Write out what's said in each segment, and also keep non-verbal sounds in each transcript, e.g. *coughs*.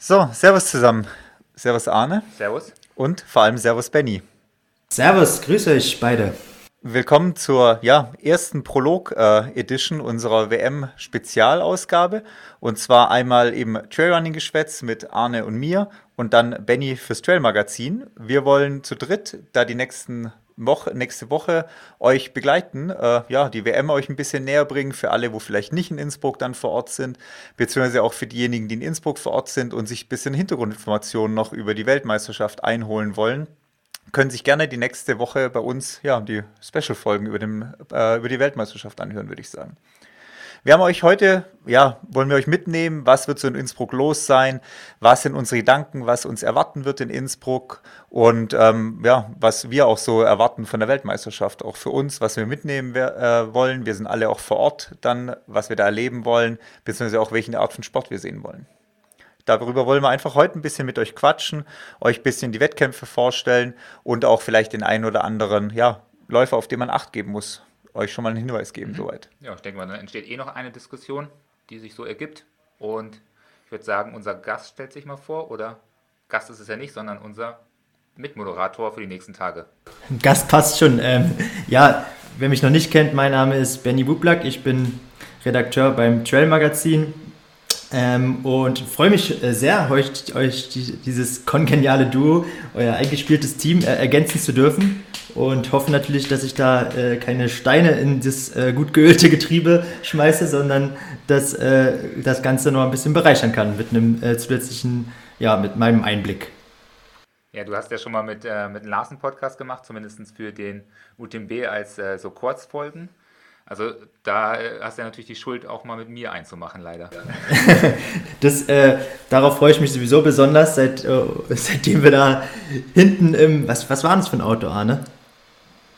So, Servus zusammen. Servus Arne. Servus. Und vor allem Servus Benny. Servus, grüße euch beide. Willkommen zur ja, ersten Prolog-Edition äh, unserer WM-Spezialausgabe. Und zwar einmal im Trailrunning-Geschwätz mit Arne und mir und dann Benny fürs Trail-Magazin. Wir wollen zu dritt, da die nächsten Woche, nächste Woche euch begleiten, äh, ja, die WM euch ein bisschen näher bringen, für alle, wo vielleicht nicht in Innsbruck dann vor Ort sind, beziehungsweise auch für diejenigen, die in Innsbruck vor Ort sind und sich ein bisschen Hintergrundinformationen noch über die Weltmeisterschaft einholen wollen können sich gerne die nächste Woche bei uns ja die Special-Folgen über, äh, über die Weltmeisterschaft anhören, würde ich sagen. Wir haben euch heute, ja, wollen wir euch mitnehmen, was wird so in Innsbruck los sein, was sind unsere Gedanken, was uns erwarten wird in Innsbruck? Und ähm, ja, was wir auch so erwarten von der Weltmeisterschaft, auch für uns, was wir mitnehmen äh, wollen. Wir sind alle auch vor Ort dann, was wir da erleben wollen, beziehungsweise auch welche Art von Sport wir sehen wollen. Darüber wollen wir einfach heute ein bisschen mit euch quatschen, euch ein bisschen die Wettkämpfe vorstellen und auch vielleicht den einen oder anderen ja, Läufer, auf den man Acht geben muss, euch schon mal einen Hinweis geben, mhm. soweit. Ja, ich denke mal, dann entsteht eh noch eine Diskussion, die sich so ergibt. Und ich würde sagen, unser Gast stellt sich mal vor, oder Gast ist es ja nicht, sondern unser Mitmoderator für die nächsten Tage. Gast passt schon. Ähm, ja, wer mich noch nicht kennt, mein Name ist Benny Bublak. Ich bin Redakteur beim Trail Magazin ähm, und freue mich äh, sehr, euch, euch die, dieses kongeniale Duo, euer eingespieltes Team äh, ergänzen zu dürfen und hoffe natürlich, dass ich da äh, keine Steine in das äh, gut geölte Getriebe schmeiße, sondern dass äh, das Ganze noch ein bisschen bereichern kann mit einem äh, zusätzlichen, ja, mit meinem Einblick. Ja, du hast ja schon mal mit, mit Larsen Podcast gemacht, zumindest für den UTMB als so Kurzfolgen. Also da äh, hast du ja natürlich die Schuld auch mal mit mir einzumachen, leider. *laughs* das, äh, darauf freue ich mich sowieso besonders, seit, äh, *laughs* seitdem wir da hinten im, was, was war das für ein Auto, Arne?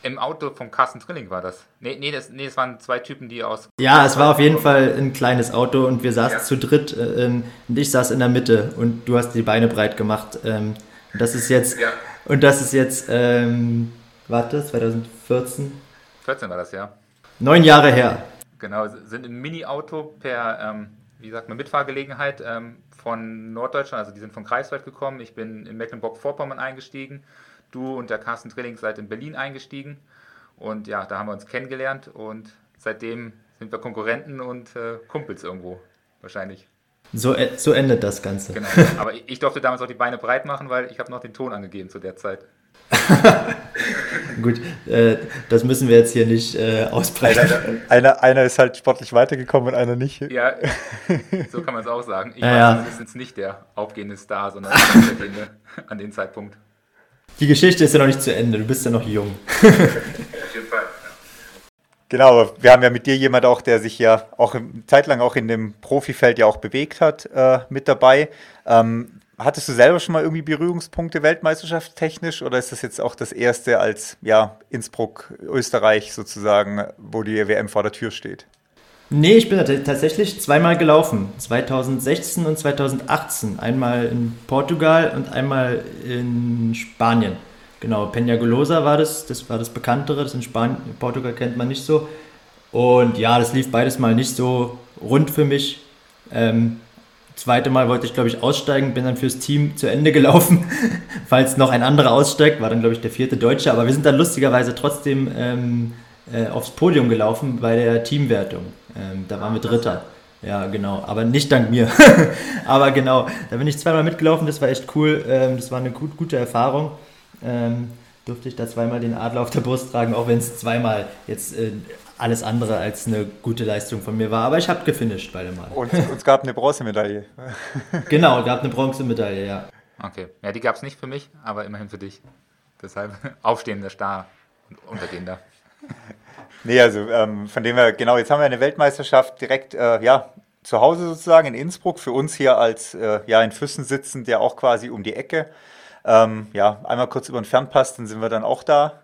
Im Auto vom Carsten Trilling war das. Nee, nee, das, nee, das waren zwei Typen, die aus... Ja, es war auf jeden Fall ein kleines Auto und wir saßen ja. zu dritt äh, und ich saß in der Mitte und du hast die Beine breit gemacht. Ähm, und das ist jetzt... Ja. Und das ist jetzt, ähm, warte, 2014? 14 war das, ja. Neun Jahre her. Genau, sind im Mini-Auto per, ähm, wie sagt man, Mitfahrgelegenheit ähm, von Norddeutschland, also die sind von Kreiswald gekommen. Ich bin in Mecklenburg-Vorpommern eingestiegen. Du und der Carsten Trilling seid in Berlin eingestiegen. Und ja, da haben wir uns kennengelernt und seitdem sind wir Konkurrenten und äh, Kumpels irgendwo, wahrscheinlich. So, äh, so endet das Ganze. Genau. Aber ich durfte damals auch die Beine breit machen, weil ich habe noch den Ton angegeben zu der Zeit. *laughs* Gut, äh, das müssen wir jetzt hier nicht äh, ausbreiten. Einer, einer, einer, ist halt sportlich weitergekommen und einer nicht. Ja, so kann man es auch sagen. Ich ja, war mindestens nicht der aufgehende Star, sondern der *laughs* an dem Zeitpunkt. Die Geschichte ist ja noch nicht zu Ende, du bist ja noch jung. Auf *laughs* jeden Fall. Genau, wir haben ja mit dir jemand auch, der sich ja auch zeitlang auch in dem Profifeld ja auch bewegt hat, äh, mit dabei. Ähm, Hattest du selber schon mal irgendwie Berührungspunkte Weltmeisterschaft technisch oder ist das jetzt auch das erste als ja, Innsbruck, Österreich sozusagen, wo die WM vor der Tür steht? Nee, ich bin tatsächlich zweimal gelaufen. 2016 und 2018. Einmal in Portugal und einmal in Spanien. Genau, Peñagolosa war das, das war das bekanntere, das in Spanien, Portugal kennt man nicht so. Und ja, das lief beides mal nicht so rund für mich. Ähm, zweite Mal wollte ich, glaube ich, aussteigen, bin dann fürs Team zu Ende *laughs* gelaufen, falls noch ein anderer aussteigt, war dann, glaube ich, der vierte Deutsche, aber wir sind dann lustigerweise trotzdem ähm, äh, aufs Podium gelaufen bei der Teamwertung. Ähm, da waren wir Dritter. Ja, genau, aber nicht dank mir. *laughs* aber genau, da bin ich zweimal mitgelaufen, das war echt cool, ähm, das war eine gut, gute Erfahrung. Ähm, durfte ich da zweimal den Adler auf der Brust tragen, auch wenn es zweimal jetzt äh, alles andere als eine gute Leistung von mir war. Aber ich habe gefinisht beide Mal. Und es gab eine Bronzemedaille. *laughs* genau, es gab eine Bronzemedaille, ja. Okay, ja, die gab es nicht für mich, aber immerhin für dich. Deshalb *laughs* aufstehender Star und untergehender. *laughs* Nee, also ähm, von dem her, genau, jetzt haben wir eine Weltmeisterschaft direkt, äh, ja, zu Hause sozusagen in Innsbruck, für uns hier als, äh, ja, in Füssen sitzend, ja auch quasi um die Ecke. Ähm, ja, einmal kurz über den Fernpass, dann sind wir dann auch da.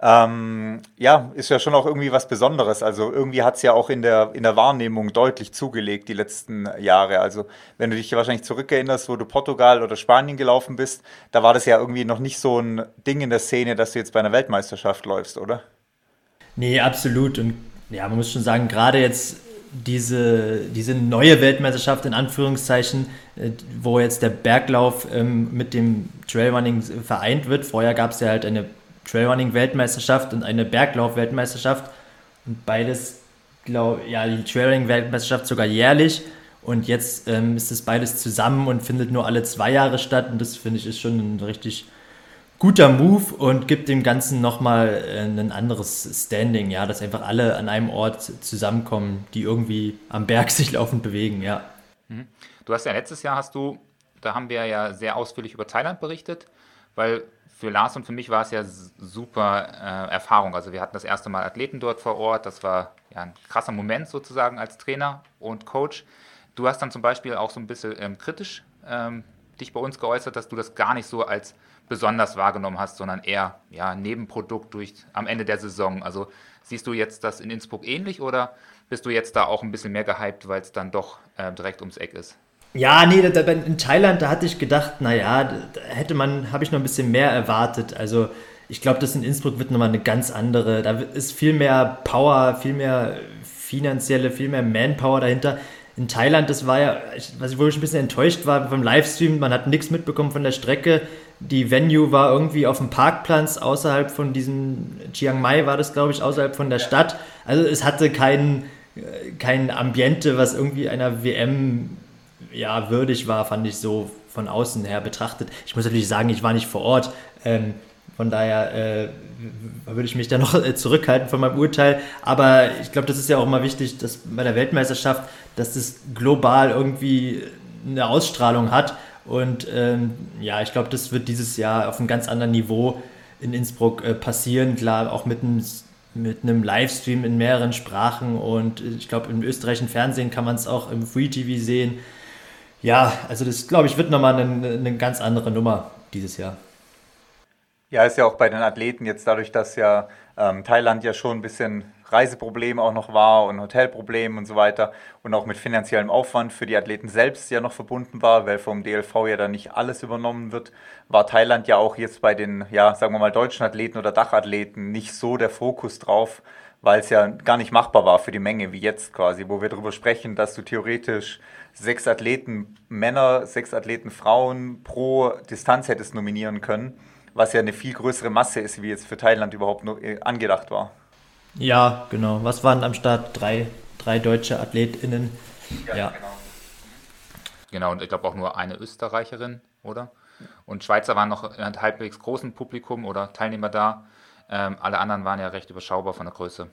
Ähm, ja, ist ja schon auch irgendwie was Besonderes. Also irgendwie hat es ja auch in der, in der Wahrnehmung deutlich zugelegt die letzten Jahre. Also wenn du dich wahrscheinlich zurückerinnerst, wo du Portugal oder Spanien gelaufen bist, da war das ja irgendwie noch nicht so ein Ding in der Szene, dass du jetzt bei einer Weltmeisterschaft läufst, oder? Nee, absolut. Und ja, man muss schon sagen, gerade jetzt diese, diese neue Weltmeisterschaft in Anführungszeichen, äh, wo jetzt der Berglauf ähm, mit dem Trailrunning vereint wird. Vorher gab es ja halt eine Trailrunning-Weltmeisterschaft und eine Berglauf-Weltmeisterschaft. Und beides, glaube ja, die Trailrunning-Weltmeisterschaft sogar jährlich. Und jetzt ähm, ist es beides zusammen und findet nur alle zwei Jahre statt. Und das finde ich ist schon ein richtig guter Move und gibt dem Ganzen nochmal äh, ein anderes Standing, ja, dass einfach alle an einem Ort zusammenkommen, die irgendwie am Berg *laughs* sich laufend bewegen, ja. Mhm. Du hast ja letztes Jahr hast du, da haben wir ja sehr ausführlich über Thailand berichtet, weil für Lars und für mich war es ja super äh, Erfahrung. Also wir hatten das erste Mal Athleten dort vor Ort, das war ja ein krasser Moment sozusagen als Trainer und Coach. Du hast dann zum Beispiel auch so ein bisschen ähm, kritisch ähm, dich bei uns geäußert, dass du das gar nicht so als besonders wahrgenommen hast, sondern eher ja, Nebenprodukt durch am Ende der Saison. Also siehst du jetzt das in Innsbruck ähnlich oder bist du jetzt da auch ein bisschen mehr gehypt, weil es dann doch äh, direkt ums Eck ist? Ja, nee, da, in Thailand, da hatte ich gedacht, naja, da hätte man, habe ich noch ein bisschen mehr erwartet. Also ich glaube, das in Innsbruck wird nochmal eine ganz andere, da ist viel mehr Power, viel mehr finanzielle, viel mehr Manpower dahinter in Thailand, das war ja, was ich wohl ein bisschen enttäuscht war vom Livestream, man hat nichts mitbekommen von der Strecke. Die Venue war irgendwie auf dem Parkplatz außerhalb von diesem Chiang Mai war das, glaube ich, außerhalb von der Stadt. Also es hatte kein, kein Ambiente, was irgendwie einer WM ja, würdig war, fand ich so von außen her betrachtet. Ich muss natürlich sagen, ich war nicht vor Ort. Ähm, von daher äh, würde ich mich da noch äh, zurückhalten von meinem Urteil. Aber ich glaube, das ist ja auch immer wichtig, dass bei der Weltmeisterschaft, dass das global irgendwie eine Ausstrahlung hat. Und ähm, ja, ich glaube, das wird dieses Jahr auf einem ganz anderen Niveau in Innsbruck äh, passieren. Klar, auch mit einem, mit einem Livestream in mehreren Sprachen. Und ich glaube, im österreichischen Fernsehen kann man es auch im Free TV sehen. Ja, also das, glaube ich, wird nochmal eine, eine ganz andere Nummer dieses Jahr. Ja, ist ja auch bei den Athleten jetzt dadurch, dass ja ähm, Thailand ja schon ein bisschen Reiseproblem auch noch war und Hotelproblem und so weiter und auch mit finanziellem Aufwand für die Athleten selbst ja noch verbunden war, weil vom DLV ja dann nicht alles übernommen wird, war Thailand ja auch jetzt bei den, ja, sagen wir mal, deutschen Athleten oder Dachathleten nicht so der Fokus drauf, weil es ja gar nicht machbar war für die Menge wie jetzt quasi, wo wir darüber sprechen, dass du theoretisch sechs Athleten Männer, sechs Athleten Frauen pro Distanz hättest nominieren können was ja eine viel größere Masse ist, wie jetzt für Thailand überhaupt nur äh, angedacht war. Ja, genau. Was waren am Start? Drei, drei deutsche AthletInnen. Ja, ja. genau. Genau, und ich glaube auch nur eine Österreicherin, oder? Und Schweizer waren noch in einem halbwegs großen Publikum oder Teilnehmer da. Ähm, alle anderen waren ja recht überschaubar von der Größe.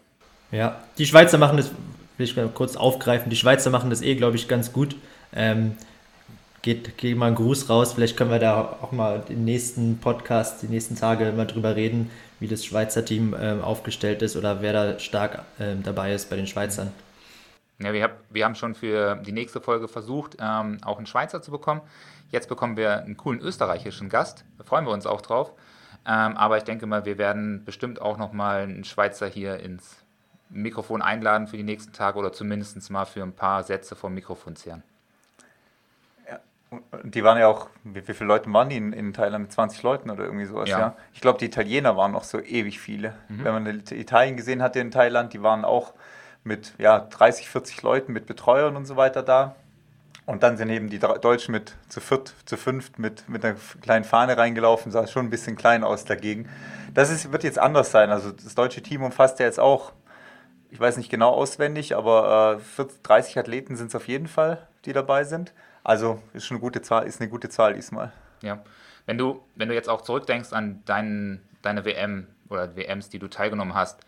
Ja, die Schweizer machen das, will ich mal kurz aufgreifen, die Schweizer machen das eh, glaube ich, ganz gut. Ähm, geht, geht mal ein Gruß raus. Vielleicht können wir da auch mal im nächsten Podcast, die nächsten Tage mal drüber reden, wie das Schweizer Team ähm, aufgestellt ist oder wer da stark ähm, dabei ist bei den Schweizern. Ja, wir, hab, wir haben schon für die nächste Folge versucht, ähm, auch einen Schweizer zu bekommen. Jetzt bekommen wir einen coolen österreichischen Gast. Da freuen wir uns auch drauf. Ähm, aber ich denke mal, wir werden bestimmt auch nochmal einen Schweizer hier ins Mikrofon einladen für die nächsten Tage oder zumindest mal für ein paar Sätze vom Mikrofon zehren. Die waren ja auch, wie, wie viele Leute waren die in, in Thailand? Mit 20 Leuten oder irgendwie sowas, ja. ja? Ich glaube, die Italiener waren noch so ewig viele. Mhm. Wenn man Italien gesehen hatte in Thailand, die waren auch mit ja, 30, 40 Leuten, mit Betreuern und so weiter da. Und dann sind eben die Deutschen mit zu viert, zu fünft mit, mit einer kleinen Fahne reingelaufen, sah schon ein bisschen klein aus dagegen. Das ist, wird jetzt anders sein. Also das deutsche Team umfasst ja jetzt auch, ich weiß nicht genau auswendig, aber äh, 40, 30 Athleten sind es auf jeden Fall, die dabei sind. Also ist schon eine gute Zahl, ist eine gute Zahl diesmal. Ja. Wenn du, wenn du jetzt auch zurückdenkst an dein, deine WM oder WMs, die du teilgenommen hast,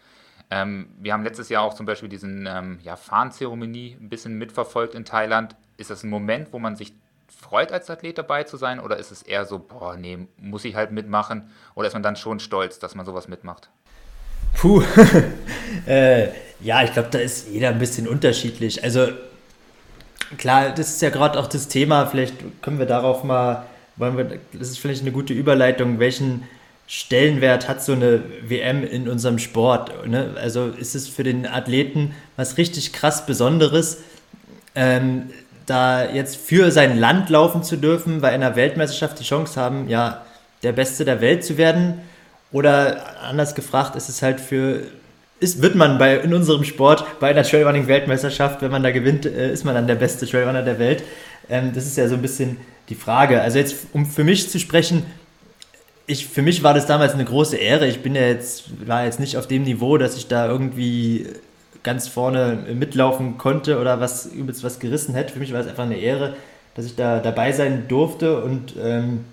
ähm, wir haben letztes Jahr auch zum Beispiel diesen ähm, ja, Fahnenzeremonie ein bisschen mitverfolgt in Thailand. Ist das ein Moment, wo man sich freut, als Athlet dabei zu sein? Oder ist es eher so, boah, nee, muss ich halt mitmachen? Oder ist man dann schon stolz, dass man sowas mitmacht? Puh, *laughs* äh, ja, ich glaube, da ist jeder ein bisschen unterschiedlich. Also Klar, das ist ja gerade auch das Thema. Vielleicht können wir darauf mal, wollen wir, das ist vielleicht eine gute Überleitung, welchen Stellenwert hat so eine WM in unserem Sport? Ne? Also ist es für den Athleten was richtig krass Besonderes, ähm, da jetzt für sein Land laufen zu dürfen, bei einer Weltmeisterschaft die Chance haben, ja, der Beste der Welt zu werden? Oder anders gefragt, ist es halt für ist, wird man bei, in unserem Sport bei einer Trailrunning-Weltmeisterschaft, wenn man da gewinnt, äh, ist man dann der beste Trailrunner der Welt. Ähm, das ist ja so ein bisschen die Frage. Also jetzt, um für mich zu sprechen, ich, für mich war das damals eine große Ehre. Ich bin ja jetzt, war jetzt nicht auf dem Niveau, dass ich da irgendwie ganz vorne mitlaufen konnte oder was übelst was gerissen hätte. Für mich war es einfach eine Ehre, dass ich da dabei sein durfte und ähm,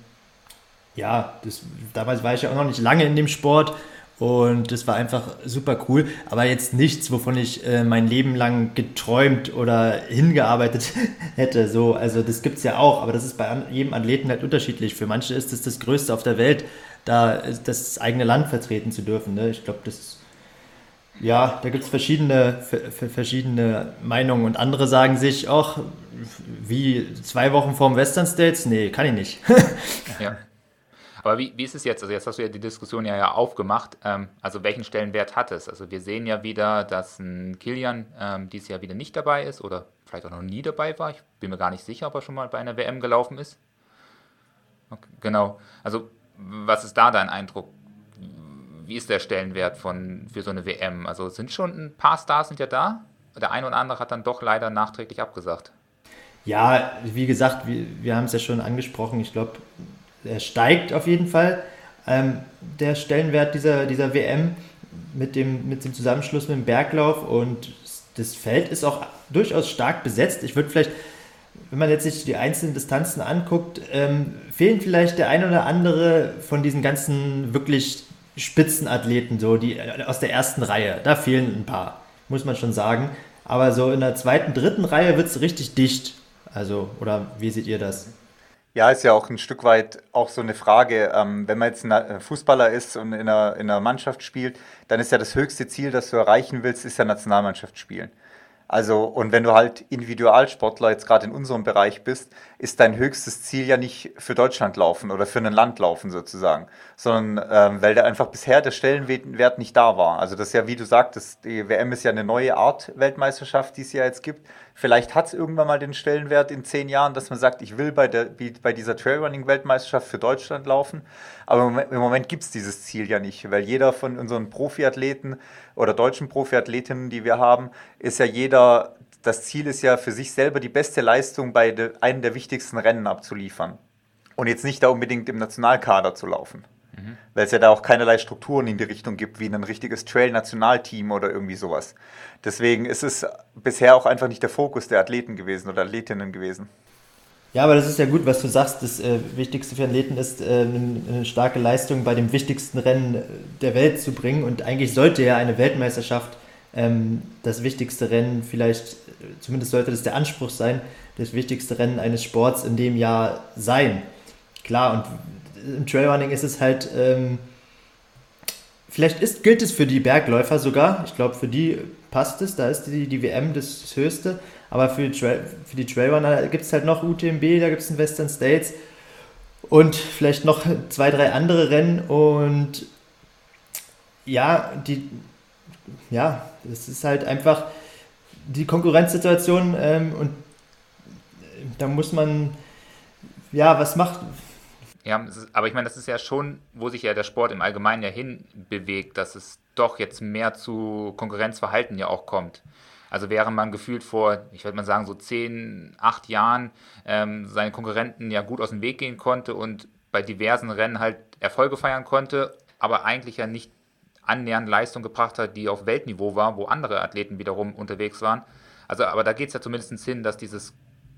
ja, das, damals war ich ja auch noch nicht lange in dem Sport und das war einfach super cool, aber jetzt nichts, wovon ich äh, mein Leben lang geträumt oder hingearbeitet *laughs* hätte. So, also das gibt es ja auch, aber das ist bei jedem Athleten halt unterschiedlich. Für manche ist es das, das Größte auf der Welt, da das eigene Land vertreten zu dürfen. Ne? Ich glaube, das ja, da gibt es verschiedene, verschiedene Meinungen und andere sagen sich, ach, wie zwei Wochen vorm Western States? Nee, kann ich nicht. *laughs* ja. Aber wie, wie ist es jetzt? Also jetzt hast du ja die Diskussion ja, ja aufgemacht. Ähm, also welchen Stellenwert hat es? Also wir sehen ja wieder, dass ein Kilian ähm, dieses Jahr wieder nicht dabei ist oder vielleicht auch noch nie dabei war. Ich bin mir gar nicht sicher, ob er schon mal bei einer WM gelaufen ist. Okay, genau. Also was ist da dein Eindruck? Wie ist der Stellenwert von, für so eine WM? Also sind schon ein paar Stars sind ja da. Der eine oder andere hat dann doch leider nachträglich abgesagt. Ja, wie gesagt, wir, wir haben es ja schon angesprochen. Ich glaube, er steigt auf jeden Fall. Ähm, der Stellenwert dieser, dieser WM mit dem, mit dem Zusammenschluss mit dem Berglauf und das Feld ist auch durchaus stark besetzt. Ich würde vielleicht, wenn man jetzt sich die einzelnen Distanzen anguckt, ähm, fehlen vielleicht der ein oder andere von diesen ganzen wirklich Spitzenathleten, so die aus der ersten Reihe. Da fehlen ein paar, muss man schon sagen. Aber so in der zweiten, dritten Reihe wird es richtig dicht. Also, oder wie seht ihr das? Ja, ist ja auch ein Stück weit auch so eine Frage. Ähm, wenn man jetzt ein äh, Fußballer ist und in einer, in einer Mannschaft spielt, dann ist ja das höchste Ziel, das du erreichen willst, ist ja Nationalmannschaft spielen. Also, und wenn du halt Individualsportler jetzt gerade in unserem Bereich bist, ist dein höchstes Ziel ja nicht für Deutschland laufen oder für ein Land laufen sozusagen, sondern ähm, weil da einfach bisher der Stellenwert nicht da war. Also das ist ja, wie du sagtest, die WM ist ja eine neue Art Weltmeisterschaft, die es ja jetzt gibt. Vielleicht hat es irgendwann mal den Stellenwert in zehn Jahren, dass man sagt, ich will bei, der, bei dieser Trailrunning-Weltmeisterschaft für Deutschland laufen. Aber im Moment gibt es dieses Ziel ja nicht, weil jeder von unseren Profiathleten oder deutschen Profiathletinnen, die wir haben, ist ja jeder, das Ziel ist ja für sich selber die beste Leistung bei de, einem der wichtigsten Rennen abzuliefern. Und jetzt nicht da unbedingt im Nationalkader zu laufen. Mhm. Weil es ja da auch keinerlei Strukturen in die Richtung gibt, wie ein richtiges Trail-Nationalteam oder irgendwie sowas. Deswegen ist es bisher auch einfach nicht der Fokus der Athleten gewesen oder Athletinnen gewesen. Ja, aber das ist ja gut, was du sagst. Das äh, Wichtigste für Athleten ist, äh, eine starke Leistung bei dem wichtigsten Rennen der Welt zu bringen. Und eigentlich sollte ja eine Weltmeisterschaft ähm, das wichtigste Rennen, vielleicht, zumindest sollte das der Anspruch sein, das wichtigste Rennen eines Sports in dem Jahr sein. Klar, und im Trailrunning ist es halt, ähm, vielleicht ist, gilt es für die Bergläufer sogar. Ich glaube, für die passt es, da ist die, die WM das Höchste. Aber für, Trail, für die Trailrunner gibt es halt noch UTMB, da gibt es den Western States und vielleicht noch zwei, drei andere Rennen. Und ja, die, ja, es ist halt einfach die Konkurrenzsituation ähm, und da muss man, ja, was macht. Ja, aber ich meine, das ist ja schon, wo sich ja der Sport im Allgemeinen ja hin bewegt, dass es doch jetzt mehr zu Konkurrenzverhalten ja auch kommt. Also während man gefühlt vor, ich würde mal sagen, so zehn, acht Jahren ähm, seine Konkurrenten ja gut aus dem Weg gehen konnte und bei diversen Rennen halt Erfolge feiern konnte, aber eigentlich ja nicht annähernd Leistung gebracht hat, die auf Weltniveau war, wo andere Athleten wiederum unterwegs waren. Also, aber da geht es ja zumindest hin, dass dieses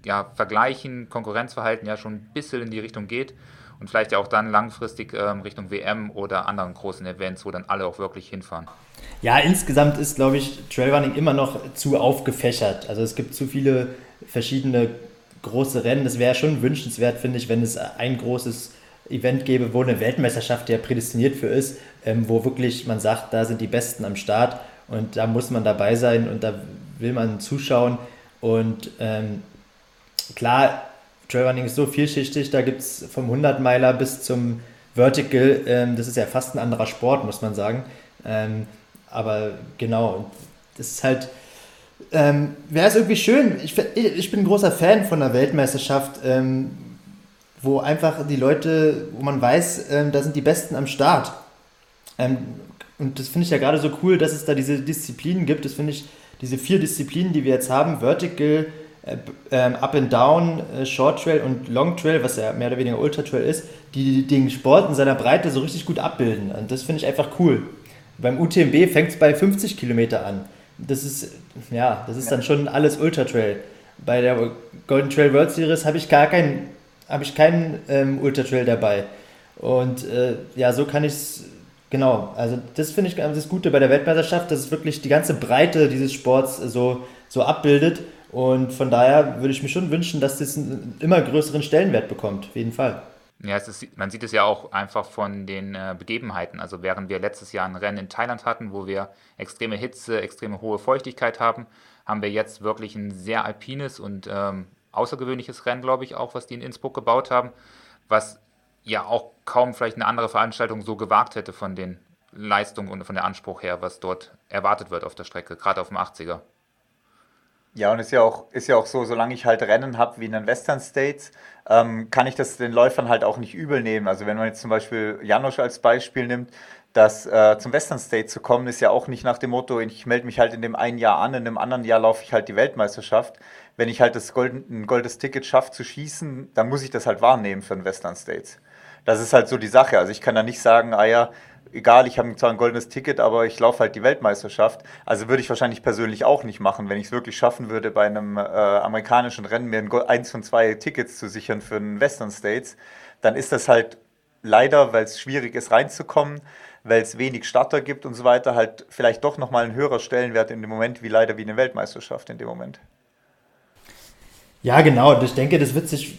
ja, Vergleichen, Konkurrenzverhalten ja schon ein bisschen in die Richtung geht und vielleicht ja auch dann langfristig ähm, Richtung WM oder anderen großen Events, wo dann alle auch wirklich hinfahren. Ja, insgesamt ist, glaube ich, Trailrunning immer noch zu aufgefächert. Also es gibt zu viele verschiedene große Rennen. Es wäre schon wünschenswert, finde ich, wenn es ein großes Event gäbe, wo eine Weltmeisterschaft ja prädestiniert für ist, ähm, wo wirklich man sagt, da sind die Besten am Start und da muss man dabei sein und da will man zuschauen. Und ähm, klar, Trailrunning ist so vielschichtig, da gibt es vom 100-Meiler bis zum Vertical, ähm, das ist ja fast ein anderer Sport, muss man sagen. Ähm, aber genau, das ist halt, ähm, wäre es irgendwie schön. Ich, ich bin ein großer Fan von der Weltmeisterschaft, ähm, wo einfach die Leute, wo man weiß, ähm, da sind die Besten am Start. Ähm, und das finde ich ja gerade so cool, dass es da diese Disziplinen gibt. Das finde ich, diese vier Disziplinen, die wir jetzt haben, Vertical, Up and Down, äh, Short Trail und Long Trail, was ja mehr oder weniger Ultra Trail ist, die den Sport in seiner Breite so richtig gut abbilden. Und das finde ich einfach cool. Beim UTMB fängt es bei 50 Kilometer an. Das ist, ja, das ist dann schon alles Ultra Trail. Bei der Golden Trail World Series habe ich gar keinen, habe ich keinen ähm, Ultra Trail dabei. Und äh, ja, so kann ich es Genau, also das finde ich das Gute bei der Weltmeisterschaft, dass es wirklich die ganze Breite dieses Sports so, so abbildet. Und von daher würde ich mir schon wünschen, dass das einen immer größeren Stellenwert bekommt, auf jeden Fall. Ja, ist, man sieht es ja auch einfach von den äh, Begebenheiten. Also während wir letztes Jahr ein Rennen in Thailand hatten, wo wir extreme Hitze, extreme hohe Feuchtigkeit haben, haben wir jetzt wirklich ein sehr alpines und ähm, außergewöhnliches Rennen, glaube ich, auch, was die in Innsbruck gebaut haben, was ja auch kaum vielleicht eine andere Veranstaltung so gewagt hätte von den Leistungen und von der Anspruch her, was dort erwartet wird auf der Strecke, gerade auf dem 80er. Ja, und ist ja auch, ist ja auch so, solange ich halt Rennen habe wie in den Western States, ähm, kann ich das den Läufern halt auch nicht übel nehmen. Also wenn man jetzt zum Beispiel Janosch als Beispiel nimmt, dass äh, zum Western State zu kommen, ist ja auch nicht nach dem Motto, ich melde mich halt in dem einen Jahr an, in dem anderen Jahr laufe ich halt die Weltmeisterschaft. Wenn ich halt das golden, ein goldes Ticket schaffe zu schießen, dann muss ich das halt wahrnehmen für den Western States das ist halt so die Sache. Also ich kann da nicht sagen, ah ja, egal, ich habe zwar ein goldenes Ticket, aber ich laufe halt die Weltmeisterschaft. Also würde ich wahrscheinlich persönlich auch nicht machen, wenn ich es wirklich schaffen würde, bei einem äh, amerikanischen Rennen mir ein, eins von zwei Tickets zu sichern für den Western States, dann ist das halt leider, weil es schwierig ist reinzukommen, weil es wenig Starter gibt und so weiter, halt vielleicht doch nochmal ein höherer Stellenwert in dem Moment, wie leider wie eine Weltmeisterschaft in dem Moment. Ja, genau. Ich denke, das wird sich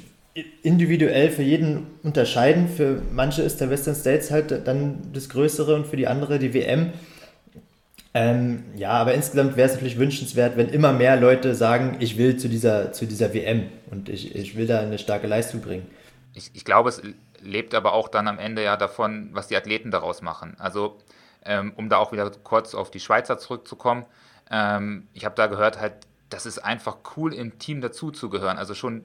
individuell für jeden unterscheiden. Für manche ist der Western States halt dann das Größere und für die andere die WM. Ähm, ja, aber insgesamt wäre es natürlich wünschenswert, wenn immer mehr Leute sagen, ich will zu dieser, zu dieser WM und ich, ich will da eine starke Leistung bringen. Ich, ich glaube, es lebt aber auch dann am Ende ja davon, was die Athleten daraus machen. Also, ähm, um da auch wieder kurz auf die Schweizer zurückzukommen, ähm, ich habe da gehört, halt, das ist einfach cool, im Team dazuzugehören. Also schon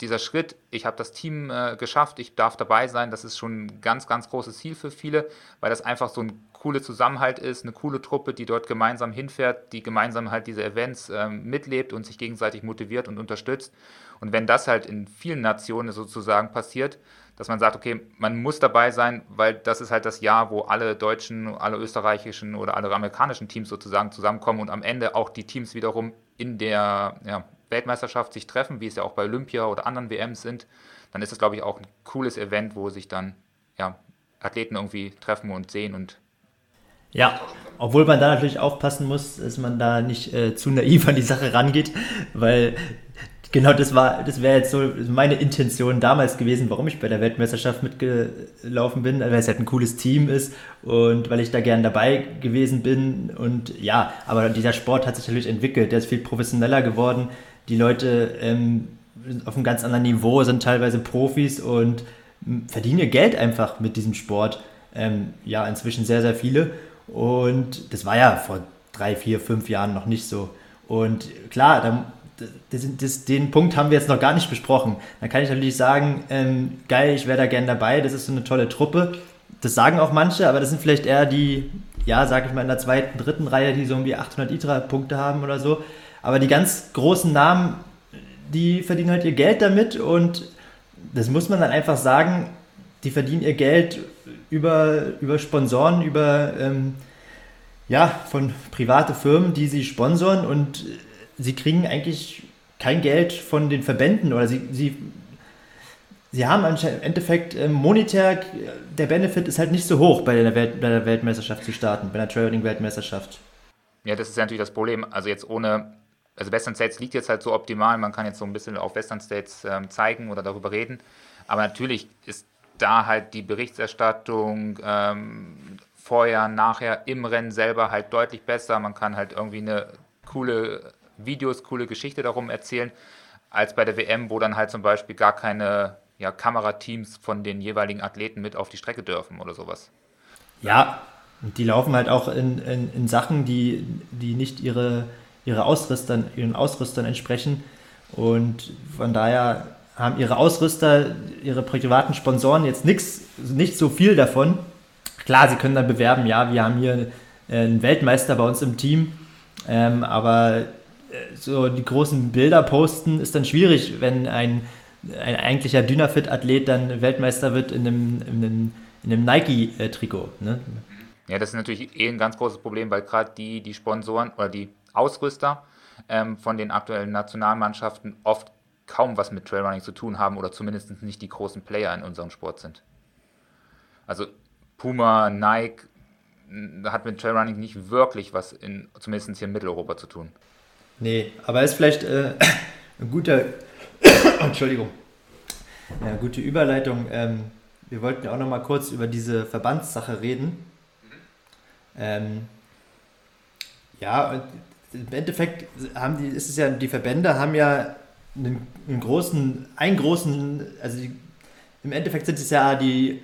dieser Schritt, ich habe das Team äh, geschafft, ich darf dabei sein, das ist schon ein ganz, ganz großes Ziel für viele, weil das einfach so ein cooler Zusammenhalt ist, eine coole Truppe, die dort gemeinsam hinfährt, die gemeinsam halt diese Events ähm, mitlebt und sich gegenseitig motiviert und unterstützt. Und wenn das halt in vielen Nationen sozusagen passiert, dass man sagt, okay, man muss dabei sein, weil das ist halt das Jahr, wo alle deutschen, alle österreichischen oder alle amerikanischen Teams sozusagen zusammenkommen und am Ende auch die Teams wiederum in der, ja, Weltmeisterschaft sich treffen, wie es ja auch bei Olympia oder anderen WMs sind, dann ist es, glaube ich, auch ein cooles Event, wo sich dann ja, Athleten irgendwie treffen und sehen und ja, obwohl man da natürlich aufpassen muss, dass man da nicht äh, zu naiv an die Sache rangeht, weil genau das war, das wäre jetzt so meine Intention damals gewesen, warum ich bei der Weltmeisterschaft mitgelaufen bin, weil es halt ein cooles Team ist und weil ich da gern dabei gewesen bin. Und ja, aber dieser Sport hat sich natürlich entwickelt, der ist viel professioneller geworden die Leute ähm, auf einem ganz anderen Niveau sind teilweise Profis und verdienen ihr Geld einfach mit diesem Sport. Ähm, ja, inzwischen sehr, sehr viele. Und das war ja vor drei, vier, fünf Jahren noch nicht so. Und klar, da, das, das, den Punkt haben wir jetzt noch gar nicht besprochen. Da kann ich natürlich sagen, ähm, geil, ich wäre da gern dabei, das ist so eine tolle Truppe. Das sagen auch manche, aber das sind vielleicht eher die, ja, sag ich mal, in der zweiten, dritten Reihe, die so um die 800 ITRA-Punkte haben oder so. Aber die ganz großen Namen, die verdienen halt ihr Geld damit und das muss man dann einfach sagen, die verdienen ihr Geld über, über Sponsoren, über ähm, ja, von private Firmen, die sie sponsoren und sie kriegen eigentlich kein Geld von den Verbänden oder sie, sie, sie haben im Endeffekt ähm, monetär, der Benefit ist halt nicht so hoch bei der, Welt, bei der Weltmeisterschaft zu starten, bei der Traveling-Weltmeisterschaft. Ja, das ist ja natürlich das Problem. Also jetzt ohne also Western States liegt jetzt halt so optimal, man kann jetzt so ein bisschen auf Western States ähm, zeigen oder darüber reden, aber natürlich ist da halt die Berichterstattung ähm, vorher, nachher im Rennen selber halt deutlich besser, man kann halt irgendwie eine coole Videos, coole Geschichte darum erzählen, als bei der WM, wo dann halt zum Beispiel gar keine ja, Kamerateams von den jeweiligen Athleten mit auf die Strecke dürfen oder sowas. Ja, die laufen halt auch in, in, in Sachen, die, die nicht ihre ihre Ausrüstern, ihren Ausrüstern entsprechen. Und von daher haben ihre Ausrüster, ihre privaten Sponsoren jetzt nichts, nicht so viel davon. klar, sie können dann bewerben, ja, wir haben hier äh, einen Weltmeister bei uns im Team, ähm, aber äh, so die großen Bilder posten ist dann schwierig, wenn ein, ein eigentlicher Dynafit-Athlet dann Weltmeister wird in einem, in einem, in einem Nike-Trikot. Ne? Ja, das ist natürlich eh ein ganz großes Problem, weil gerade die, die Sponsoren oder die Ausrüster ähm, von den aktuellen Nationalmannschaften oft kaum was mit Trailrunning zu tun haben oder zumindest nicht die großen Player in unserem Sport sind. Also Puma, Nike hat mit Trailrunning nicht wirklich was in, zumindest hier in Mitteleuropa zu tun. Nee, aber ist vielleicht äh, *coughs* ein guter, *coughs* Entschuldigung, eine gute Überleitung. Ähm, wir wollten ja auch noch mal kurz über diese Verbandssache reden. Ähm, ja, im Endeffekt haben die, ist es ja, die Verbände haben ja einen, einen großen, einen großen, also die, im Endeffekt sind es ja die,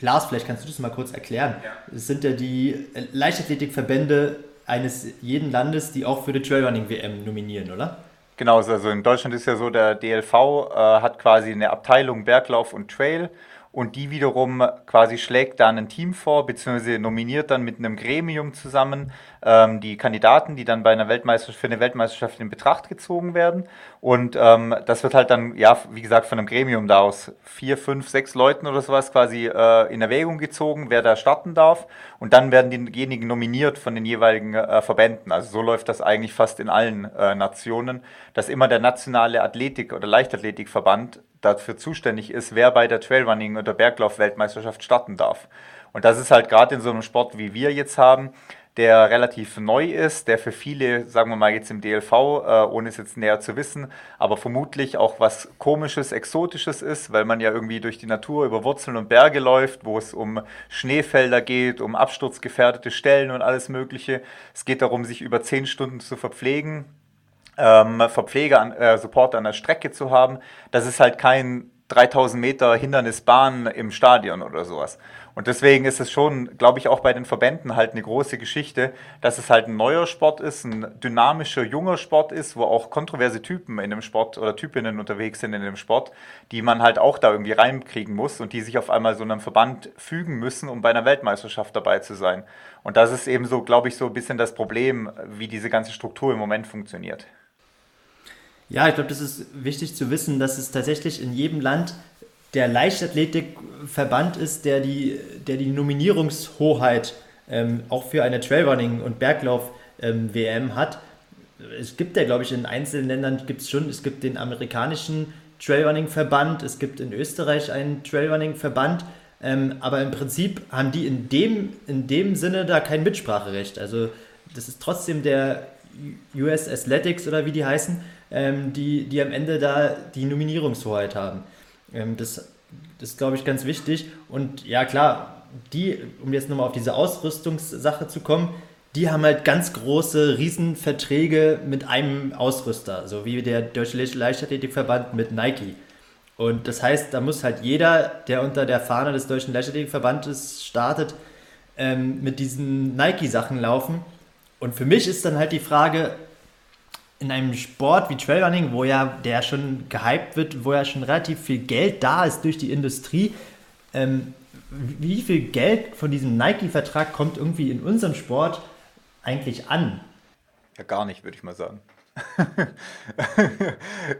Lars, vielleicht kannst du das mal kurz erklären. Ja. Es sind ja die Leichtathletikverbände eines jeden Landes, die auch für die Trailrunning-WM nominieren, oder? Genau, also in Deutschland ist ja so, der DLV äh, hat quasi eine Abteilung Berglauf und Trail und die wiederum quasi schlägt dann ein Team vor, beziehungsweise nominiert dann mit einem Gremium zusammen ähm, die Kandidaten, die dann bei einer Weltmeisterschaft für eine Weltmeisterschaft in Betracht gezogen werden. Und ähm, das wird halt dann, ja, wie gesagt, von einem Gremium da aus vier, fünf, sechs Leuten oder sowas quasi äh, in Erwägung gezogen, wer da starten darf. Und dann werden diejenigen nominiert von den jeweiligen äh, Verbänden. Also so läuft das eigentlich fast in allen äh, Nationen, dass immer der nationale Athletik- oder Leichtathletikverband dafür zuständig ist, wer bei der Trailrunning- oder Berglauf-Weltmeisterschaft starten darf. Und das ist halt gerade in so einem Sport, wie wir jetzt haben, der relativ neu ist, der für viele, sagen wir mal jetzt im DLV, äh, ohne es jetzt näher zu wissen, aber vermutlich auch was komisches, exotisches ist, weil man ja irgendwie durch die Natur über Wurzeln und Berge läuft, wo es um Schneefelder geht, um absturzgefährdete Stellen und alles Mögliche. Es geht darum, sich über zehn Stunden zu verpflegen, ähm, Verpfleger, an, äh, Supporter an der Strecke zu haben. Das ist halt kein 3000 Meter Hindernisbahn im Stadion oder sowas. Und deswegen ist es schon, glaube ich, auch bei den Verbänden halt eine große Geschichte, dass es halt ein neuer Sport ist, ein dynamischer, junger Sport ist, wo auch kontroverse Typen in dem Sport oder Typinnen unterwegs sind in dem Sport, die man halt auch da irgendwie reinkriegen muss und die sich auf einmal so einem Verband fügen müssen, um bei einer Weltmeisterschaft dabei zu sein. Und das ist eben so, glaube ich, so ein bisschen das Problem, wie diese ganze Struktur im Moment funktioniert. Ja, ich glaube, das ist wichtig zu wissen, dass es tatsächlich in jedem Land der Leichtathletikverband ist, der die, der die Nominierungshoheit ähm, auch für eine Trailrunning- und Berglauf-WM ähm, hat. Es gibt ja, glaube ich, in einzelnen Ländern gibt es schon, es gibt den amerikanischen Trailrunning-Verband, es gibt in Österreich einen Trailrunning-Verband, ähm, aber im Prinzip haben die in dem, in dem Sinne da kein Mitspracherecht. Also das ist trotzdem der US Athletics oder wie die heißen, ähm, die, die am Ende da die Nominierungshoheit haben. Ähm, das, das ist, glaube ich, ganz wichtig. Und ja, klar, die, um jetzt nochmal auf diese Ausrüstungssache zu kommen, die haben halt ganz große Riesenverträge mit einem Ausrüster, so wie der Deutsche Leichtathletikverband mit Nike. Und das heißt, da muss halt jeder, der unter der Fahne des Deutschen Leichtathletikverbandes startet, ähm, mit diesen Nike-Sachen laufen. Und für mich ist dann halt die Frage, in einem Sport wie Trailrunning, wo ja der schon gehypt wird, wo ja schon relativ viel Geld da ist durch die Industrie, ähm, wie viel Geld von diesem Nike-Vertrag kommt irgendwie in unserem Sport eigentlich an? Ja, gar nicht, würde ich mal sagen. *laughs*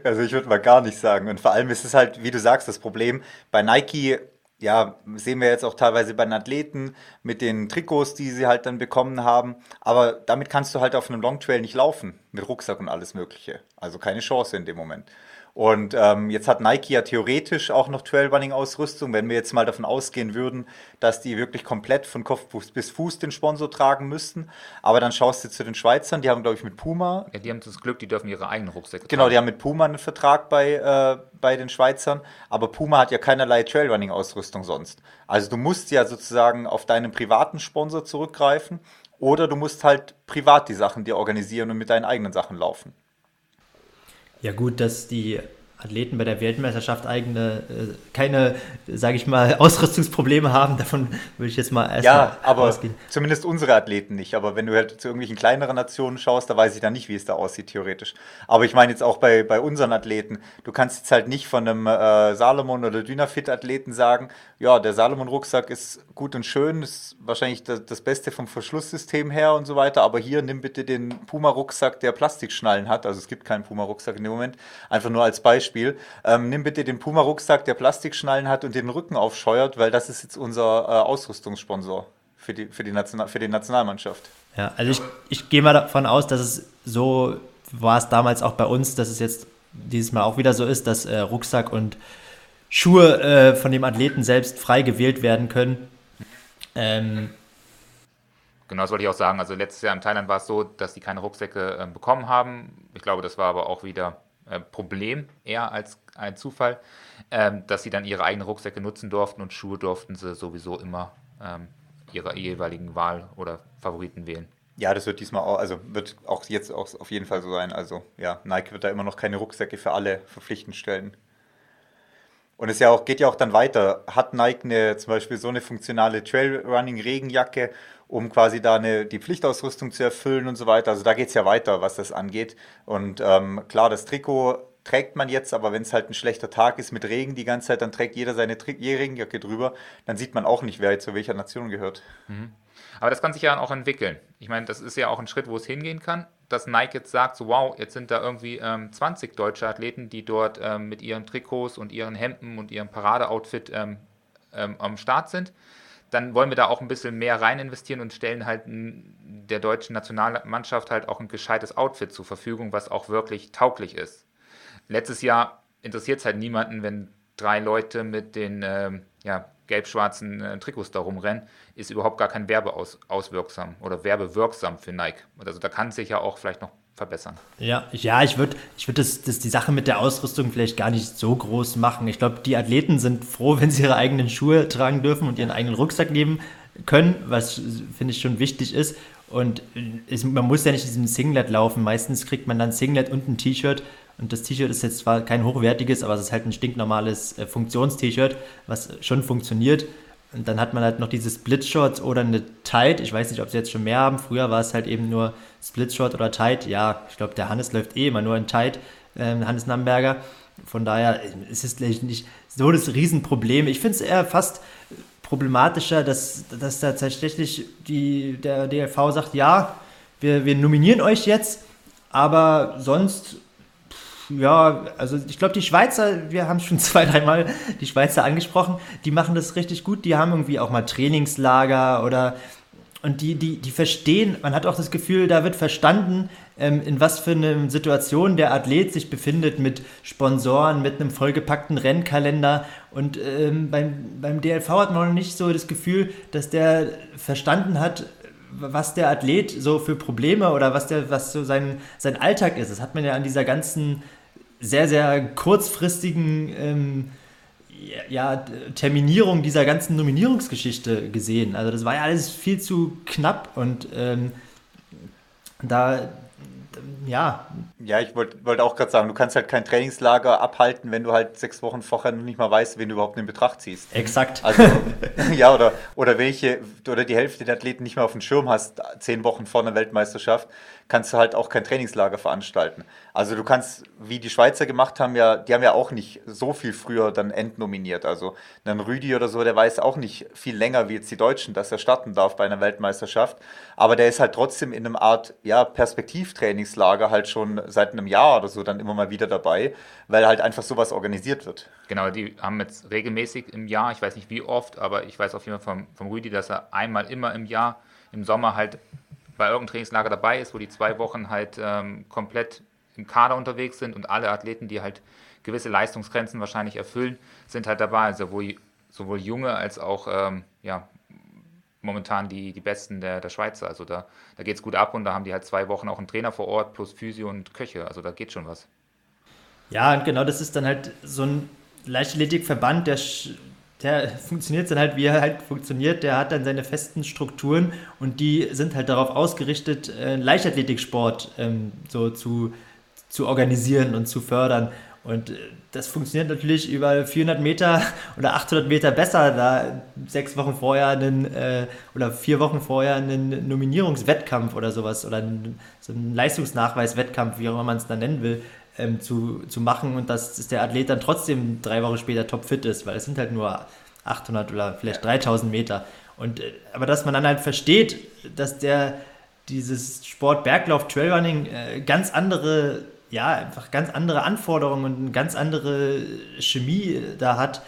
also ich würde mal gar nicht sagen. Und vor allem ist es halt, wie du sagst, das Problem, bei Nike ja, sehen wir jetzt auch teilweise bei den Athleten mit den Trikots, die sie halt dann bekommen haben. Aber damit kannst du halt auf einem Longtrail nicht laufen, mit Rucksack und alles Mögliche. Also keine Chance in dem Moment. Und ähm, jetzt hat Nike ja theoretisch auch noch Trailrunning-Ausrüstung, wenn wir jetzt mal davon ausgehen würden, dass die wirklich komplett von Kopf bis Fuß den Sponsor tragen müssten. Aber dann schaust du zu den Schweizern, die haben, glaube ich, mit Puma. Ja, die haben das Glück, die dürfen ihre eigenen Rucksäcke Genau, die haben mit Puma einen Vertrag bei, äh, bei den Schweizern. Aber Puma hat ja keinerlei Trailrunning-Ausrüstung sonst. Also du musst ja sozusagen auf deinen privaten Sponsor zurückgreifen oder du musst halt privat die Sachen dir organisieren und mit deinen eigenen Sachen laufen. Ja gut, dass die Athleten bei der Weltmeisterschaft eigene, äh, keine, sage ich mal, *laughs* Ausrüstungsprobleme haben. Davon würde ich jetzt mal erst Ja, aber ausgehen. zumindest unsere Athleten nicht. Aber wenn du halt zu irgendwelchen kleineren Nationen schaust, da weiß ich dann nicht, wie es da aussieht, theoretisch. Aber ich meine jetzt auch bei, bei unseren Athleten, du kannst jetzt halt nicht von einem äh, Salomon oder Dynafit-Athleten sagen, ja, der Salomon-Rucksack ist gut und schön, ist wahrscheinlich das, das Beste vom Verschlusssystem her und so weiter, aber hier nimm bitte den Puma-Rucksack, der Plastikschnallen hat. Also es gibt keinen Puma-Rucksack in dem Moment. Einfach nur als Beispiel. Beispiel. Ähm, nimm bitte den Puma-Rucksack, der Plastikschnallen hat und den Rücken aufscheuert, weil das ist jetzt unser äh, Ausrüstungssponsor für die, für, die National, für die Nationalmannschaft. Ja, also ich, ich gehe mal davon aus, dass es so war es damals auch bei uns, dass es jetzt dieses Mal auch wieder so ist, dass äh, Rucksack und Schuhe äh, von dem Athleten selbst frei gewählt werden können. Ähm, Genau, das wollte ich auch sagen. Also letztes Jahr in Thailand war es so, dass die keine Rucksäcke äh, bekommen haben. Ich glaube, das war aber auch wieder Problem eher als ein Zufall, ähm, dass sie dann ihre eigenen Rucksäcke nutzen durften und Schuhe durften sie sowieso immer ähm, ihrer jeweiligen Wahl oder Favoriten wählen. Ja, das wird diesmal auch, also wird auch jetzt auch auf jeden Fall so sein. Also ja, Nike wird da immer noch keine Rucksäcke für alle verpflichtend stellen. Und es ja auch, geht ja auch dann weiter. Hat Nike eine, zum Beispiel so eine funktionale Trailrunning-Regenjacke um quasi da eine, die Pflichtausrüstung zu erfüllen und so weiter. Also da geht es ja weiter, was das angeht. Und ähm, klar, das Trikot trägt man jetzt, aber wenn es halt ein schlechter Tag ist mit Regen die ganze Zeit, dann trägt jeder seine Tri Regenjacke drüber. Dann sieht man auch nicht, wer zu welcher Nation gehört. Mhm. Aber das kann sich ja auch entwickeln. Ich meine, das ist ja auch ein Schritt, wo es hingehen kann, dass Nike jetzt sagt, so wow, jetzt sind da irgendwie ähm, 20 deutsche Athleten, die dort ähm, mit ihren Trikots und ihren Hemden und ihrem Paradeoutfit ähm, ähm am Start sind dann wollen wir da auch ein bisschen mehr rein investieren und stellen halt der deutschen Nationalmannschaft halt auch ein gescheites Outfit zur Verfügung, was auch wirklich tauglich ist. Letztes Jahr interessiert es halt niemanden, wenn drei Leute mit den äh, ja, gelb-schwarzen äh, Trikots da rumrennen, ist überhaupt gar kein Werbeauswirksam oder werbewirksam für Nike. Also da kann sich ja auch vielleicht noch verbessern. Ja, ja ich würde ich würd das, das, die Sache mit der Ausrüstung vielleicht gar nicht so groß machen. Ich glaube, die Athleten sind froh, wenn sie ihre eigenen Schuhe tragen dürfen und ihren eigenen Rucksack nehmen können, was finde ich schon wichtig ist. Und es, man muss ja nicht in diesem Singlet laufen. Meistens kriegt man dann Singlet und ein T-Shirt. Und das T-Shirt ist jetzt zwar kein hochwertiges, aber es ist halt ein stinknormales äh, Funktions-T-Shirt, was schon funktioniert. Und dann hat man halt noch diese Split-Shorts oder eine Tight. Ich weiß nicht, ob sie jetzt schon mehr haben. Früher war es halt eben nur Split-Short oder Tight. Ja, ich glaube, der Hannes läuft eh immer nur in Tight, äh, Hannes Namberger. Von daher ist es nicht so das Riesenproblem. Ich finde es eher fast problematischer, dass, dass da tatsächlich die, der DLV sagt, ja, wir, wir nominieren euch jetzt, aber sonst ja, also ich glaube, die Schweizer, wir haben schon *laughs* zwei, dreimal die Schweizer angesprochen, die machen das richtig gut. Die haben irgendwie auch mal Trainingslager oder und die, die, die verstehen, man hat auch das Gefühl, da wird verstanden, ähm, in was für einer Situation der Athlet sich befindet mit Sponsoren, mit einem vollgepackten Rennkalender. Und ähm, beim, beim DLV hat man noch nicht so das Gefühl, dass der verstanden hat, was der Athlet so für Probleme oder was der, was so sein, sein Alltag ist. Das hat man ja an dieser ganzen sehr, sehr kurzfristigen ähm, ja, Terminierung dieser ganzen Nominierungsgeschichte gesehen. Also das war ja alles viel zu knapp und ähm, da ja. Ja, ich wollte wollt auch gerade sagen, du kannst halt kein Trainingslager abhalten, wenn du halt sechs Wochen vorher noch nicht mal weißt, wen du überhaupt in Betracht ziehst. Exakt. Also, *laughs* ja, oder, oder welche, oder die Hälfte der Athleten nicht mehr auf dem Schirm hast, zehn Wochen vor einer Weltmeisterschaft, kannst du halt auch kein Trainingslager veranstalten. Also du kannst, wie die Schweizer gemacht haben, ja, die haben ja auch nicht so viel früher dann endnominiert. Also ein Rüdi oder so, der weiß auch nicht viel länger wie jetzt die Deutschen, dass er starten darf bei einer Weltmeisterschaft. Aber der ist halt trotzdem in einem Art, ja, Perspektivtrainingslager halt schon seit einem Jahr oder so dann immer mal wieder dabei, weil halt einfach sowas organisiert wird. Genau, die haben jetzt regelmäßig im Jahr, ich weiß nicht wie oft, aber ich weiß auf jeden Fall vom, vom Rüdi, dass er einmal immer im Jahr im Sommer halt bei irgendeinem Trainingslager dabei ist, wo die zwei Wochen halt ähm, komplett im Kader unterwegs sind und alle Athleten, die halt gewisse Leistungsgrenzen wahrscheinlich erfüllen, sind halt dabei. Also sowohl, sowohl junge als auch ähm, ja, momentan die, die Besten der, der Schweizer. Also da, da geht es gut ab und da haben die halt zwei Wochen auch einen Trainer vor Ort plus Physio und Köche. Also da geht schon was. Ja, und genau das ist dann halt so ein Leichtathletikverband, der der funktioniert dann halt, wie er halt funktioniert. Der hat dann seine festen Strukturen und die sind halt darauf ausgerichtet, äh, Leichtathletiksport ähm, so zu, zu organisieren und zu fördern. Und äh, das funktioniert natürlich über 400 Meter *laughs* oder 800 Meter besser, da sechs Wochen vorher einen, äh, oder vier Wochen vorher einen Nominierungswettkampf oder sowas oder einen, so einen Leistungsnachweiswettkampf, wie auch immer man es dann nennen will, ähm, zu, zu machen und dass, der Athlet dann trotzdem drei Wochen später topfit ist, weil es sind halt nur 800 oder vielleicht 3000 Meter. Und, äh, aber dass man dann halt versteht, dass der dieses Sport Berglauf Trailrunning äh, ganz andere ja einfach ganz andere Anforderungen und eine ganz andere Chemie da hat,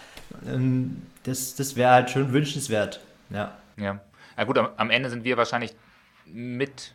ähm, das, das wäre halt schon wünschenswert. Ja. Ja. Ja gut, am, am Ende sind wir wahrscheinlich mit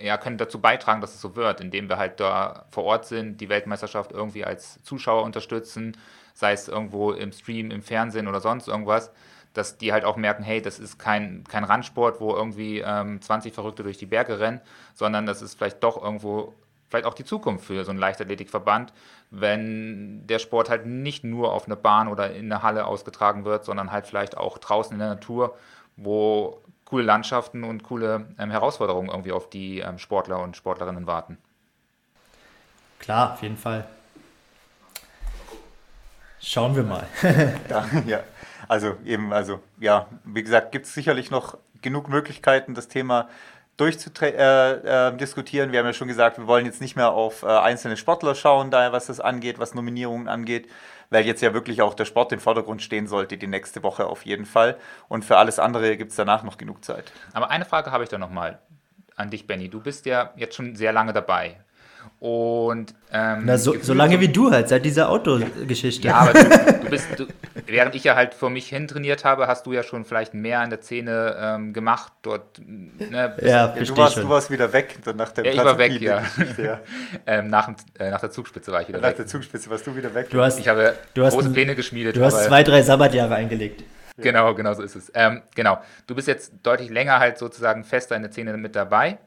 ja, können dazu beitragen, dass es so wird, indem wir halt da vor Ort sind, die Weltmeisterschaft irgendwie als Zuschauer unterstützen, sei es irgendwo im Stream, im Fernsehen oder sonst irgendwas, dass die halt auch merken, hey, das ist kein, kein Randsport, wo irgendwie ähm, 20 Verrückte durch die Berge rennen, sondern das ist vielleicht doch irgendwo, vielleicht auch die Zukunft für so einen Leichtathletikverband, wenn der Sport halt nicht nur auf eine Bahn oder in eine Halle ausgetragen wird, sondern halt vielleicht auch draußen in der Natur, wo coole Landschaften und coole ähm, Herausforderungen irgendwie auf die ähm, Sportler und Sportlerinnen warten. Klar, auf jeden Fall. Schauen wir mal. *laughs* ja, ja, also eben, also ja, wie gesagt, gibt es sicherlich noch genug Möglichkeiten, das Thema durchzudiskutieren. Äh, äh, wir haben ja schon gesagt, wir wollen jetzt nicht mehr auf äh, einzelne Sportler schauen, daher was das angeht, was Nominierungen angeht weil jetzt ja wirklich auch der Sport im Vordergrund stehen sollte, die nächste Woche auf jeden Fall. Und für alles andere gibt es danach noch genug Zeit. Aber eine Frage habe ich da nochmal an dich, Benny. Du bist ja jetzt schon sehr lange dabei. Und ähm, Na, so, so lange wie du halt, seit dieser Autogeschichte. Ja, aber du, *laughs* du bist, du, während ich ja halt vor mich hin trainiert habe, hast du ja schon vielleicht mehr in der Szene ähm, gemacht. Dort, ne, ja, ja, du, warst, du warst wieder weg nach der Ja, ich war weg, ja. ja. *laughs* ähm, nach, äh, nach der Zugspitze war ich wieder nach weg. Nach der Zugspitze warst du wieder weg. Du hast, ich habe große Pläne geschmiedet. Du hast zwei, drei Sabbatjahre eingelegt. Genau, genau so ist es. Ähm, genau. Du bist jetzt deutlich länger halt sozusagen fester in der Szene mit dabei.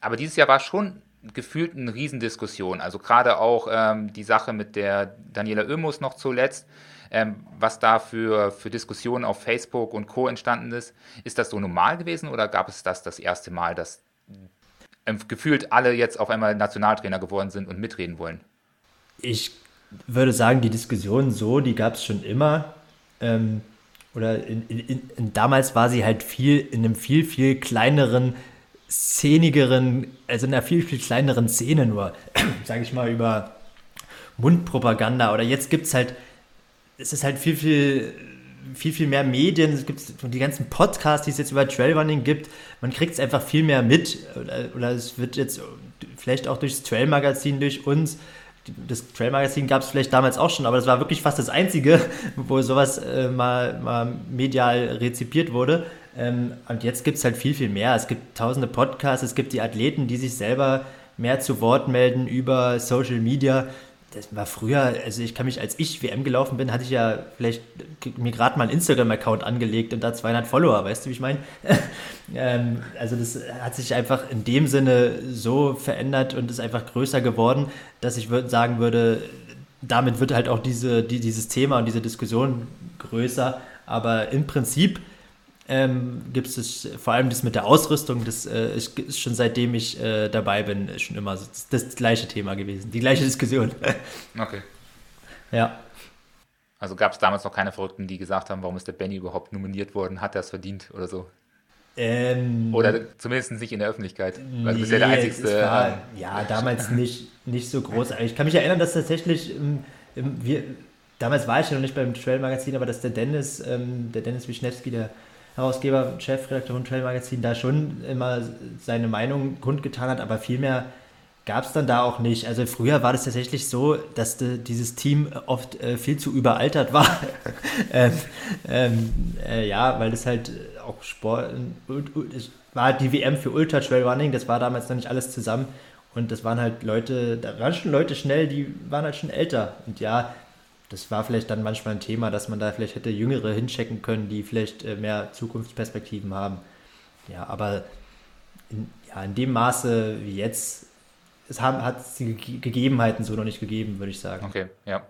Aber dieses Jahr war schon gefühlt eine Riesendiskussion. Also gerade auch ähm, die Sache mit der Daniela Oemus noch zuletzt, ähm, was da für, für Diskussionen auf Facebook und Co. entstanden ist. Ist das so normal gewesen oder gab es das das erste Mal, dass ähm, gefühlt alle jetzt auf einmal Nationaltrainer geworden sind und mitreden wollen? Ich würde sagen, die Diskussion so, die gab es schon immer. Ähm, oder in, in, in, damals war sie halt viel in einem viel, viel kleineren szenigeren, also in einer viel, viel kleineren Szene nur, *clears throat* sage ich mal, über Mundpropaganda. Oder jetzt gibt es halt, es ist halt viel, viel, viel, viel mehr Medien, es gibt die ganzen Podcasts, die es jetzt über Trailrunning gibt, man kriegt es einfach viel mehr mit. Oder, oder es wird jetzt vielleicht auch durchs Trail-Magazin, durch uns, das Trail-Magazin gab es vielleicht damals auch schon, aber das war wirklich fast das Einzige, *laughs* wo sowas äh, mal, mal medial rezipiert wurde. Ähm, und jetzt gibt es halt viel, viel mehr. Es gibt tausende Podcasts, es gibt die Athleten, die sich selber mehr zu Wort melden über Social Media. Das war früher, also ich kann mich, als ich WM gelaufen bin, hatte ich ja vielleicht mir gerade mal einen Instagram-Account angelegt und da 200 Follower, weißt du, wie ich meine? *laughs* ähm, also das hat sich einfach in dem Sinne so verändert und ist einfach größer geworden, dass ich würd, sagen würde, damit wird halt auch diese, die, dieses Thema und diese Diskussion größer. Aber im Prinzip ähm, gibt es vor allem das mit der Ausrüstung, das äh, ist, ist, schon seitdem ich äh, dabei bin, schon immer das, das, gleiche Thema gewesen, die gleiche Diskussion. *laughs* Okay. Ja. Also gab es damals noch keine Verrückten, die gesagt haben, warum ist der Benny überhaupt nominiert worden, hat er es verdient oder so? Ähm, oder zumindest nicht in der Öffentlichkeit. Weil du bist ja der einzigste. War, ähm, ja, damals nicht, nicht so groß. Ich kann mich erinnern, dass tatsächlich ähm, wir, damals war ich ja noch nicht beim Trail Magazin, aber dass der Dennis, ähm, der Dennis Wischnewski, der Herausgeber, Chefredakteur von Trail Magazin, da schon immer seine Meinung kundgetan hat, aber viel mehr gab es dann da auch nicht. Also früher war das tatsächlich so, dass de, dieses Team oft äh, viel zu überaltert war. *laughs* ähm, ähm, äh, ja, weil das halt auch Sport, war die WM für Ultra Trail Running, das war damals noch nicht alles zusammen. Und das waren halt Leute, da waren schon Leute schnell, die waren halt schon älter. Und ja, das war vielleicht dann manchmal ein Thema, dass man da vielleicht hätte Jüngere hinchecken können, die vielleicht äh, mehr Zukunftsperspektiven haben. Ja, aber in, ja, in dem Maße wie jetzt, es haben, hat es die Gegebenheiten so noch nicht gegeben, würde ich sagen. Okay, ja.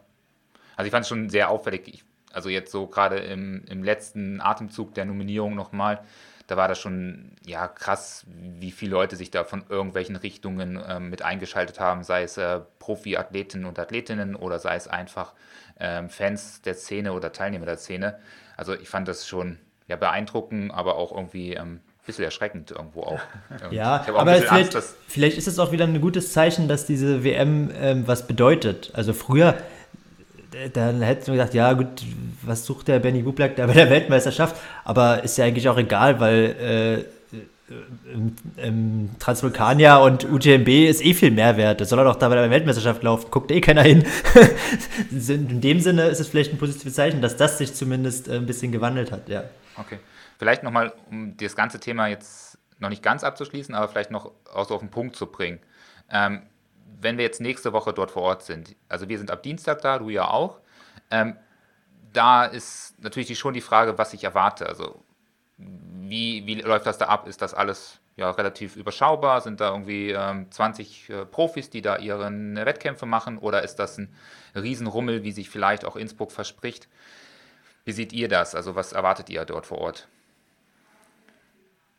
Also ich fand es schon sehr auffällig. Ich, also jetzt so gerade im, im letzten Atemzug der Nominierung nochmal, da war das schon ja krass, wie viele Leute sich da von irgendwelchen Richtungen äh, mit eingeschaltet haben, sei es äh, Profi-Athletinnen und Athletinnen oder sei es einfach äh, Fans der Szene oder Teilnehmer der Szene. Also ich fand das schon ja, beeindruckend, aber auch irgendwie ähm, bisschen erschreckend irgendwo auch. *laughs* ja, auch aber vielleicht, Angst, vielleicht, ist es auch wieder ein gutes Zeichen, dass diese WM ähm, was bedeutet. Also früher, äh, dann hätten wir gesagt, ja gut, was sucht der Benny Bublak da bei der Weltmeisterschaft? Aber ist ja eigentlich auch egal, weil äh, im Transvulkania und UTMB ist eh viel mehr wert. Das soll er doch da bei der Weltmeisterschaft laufen. Guckt eh keiner hin. *laughs* In dem Sinne ist es vielleicht ein positives Zeichen, dass das sich zumindest äh, ein bisschen gewandelt hat, ja. Okay. Vielleicht nochmal, um das ganze Thema jetzt noch nicht ganz abzuschließen, aber vielleicht noch aus auf den Punkt zu bringen. Ähm, wenn wir jetzt nächste Woche dort vor Ort sind, also wir sind ab Dienstag da, du ja auch, ähm, da ist natürlich schon die Frage, was ich erwarte. Also wie, wie läuft das da ab? Ist das alles ja, relativ überschaubar? Sind da irgendwie ähm, 20 äh, Profis, die da ihre Wettkämpfe machen? Oder ist das ein Riesenrummel, wie sich vielleicht auch Innsbruck verspricht? Wie seht ihr das? Also was erwartet ihr dort vor Ort?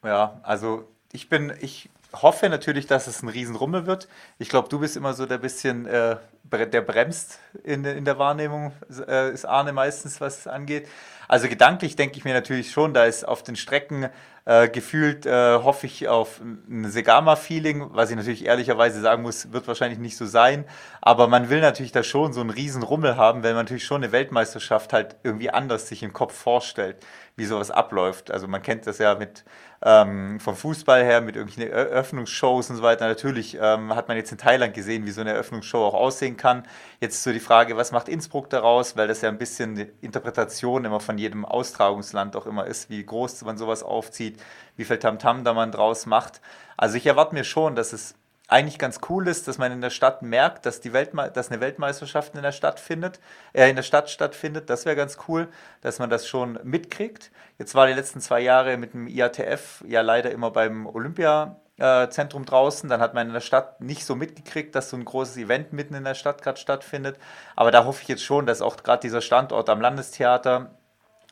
Ja, also ich bin, ich hoffe natürlich, dass es ein Riesenrummel wird. Ich glaube, du bist immer so der bisschen, äh, der bremst in, in der Wahrnehmung, äh, ist Arne meistens, was es angeht. Also gedanklich denke ich mir natürlich schon, da ist auf den Strecken äh, gefühlt, äh, hoffe ich auf ein Segama-Feeling, was ich natürlich ehrlicherweise sagen muss, wird wahrscheinlich nicht so sein. Aber man will natürlich da schon so einen Riesenrummel haben, wenn man natürlich schon eine Weltmeisterschaft halt irgendwie anders sich im Kopf vorstellt, wie sowas abläuft. Also man kennt das ja mit ähm, vom Fußball her mit irgendwelchen Eröffnungsshows und so weiter. Natürlich ähm, hat man jetzt in Thailand gesehen, wie so eine Eröffnungsshow auch aussehen kann. Jetzt so die Frage, was macht Innsbruck daraus, weil das ja ein bisschen Interpretation immer von jedem Austragungsland auch immer ist, wie groß man sowas aufzieht, wie viel Tamtam da man draus macht. Also ich erwarte mir schon, dass es eigentlich ganz cool ist, dass man in der Stadt merkt, dass, die Weltme dass eine Weltmeisterschaft in der Stadt findet, äh, in der Stadt stattfindet. Das wäre ganz cool, dass man das schon mitkriegt. Jetzt war die letzten zwei Jahre mit dem IATF ja leider immer beim Olympiazentrum draußen. Dann hat man in der Stadt nicht so mitgekriegt, dass so ein großes Event mitten in der Stadt gerade stattfindet. Aber da hoffe ich jetzt schon, dass auch gerade dieser Standort am Landestheater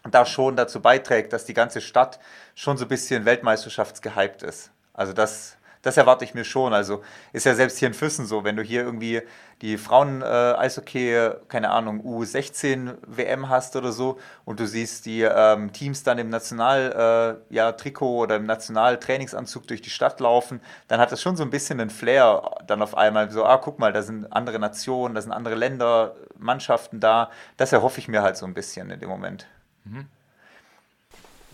da schon dazu beiträgt, dass die ganze Stadt schon so ein bisschen weltmeisterschaftsgehypt ist. Also das das erwarte ich mir schon. Also ist ja selbst hier in Füssen so, wenn du hier irgendwie die Frauen-Eishockey, äh, keine Ahnung, U16-WM hast oder so und du siehst die ähm, Teams dann im National-Trikot äh, ja, oder im National-Trainingsanzug durch die Stadt laufen, dann hat das schon so ein bisschen einen Flair dann auf einmal so, ah, guck mal, da sind andere Nationen, da sind andere Länder, Mannschaften da. Das erhoffe ich mir halt so ein bisschen in dem Moment. Mhm.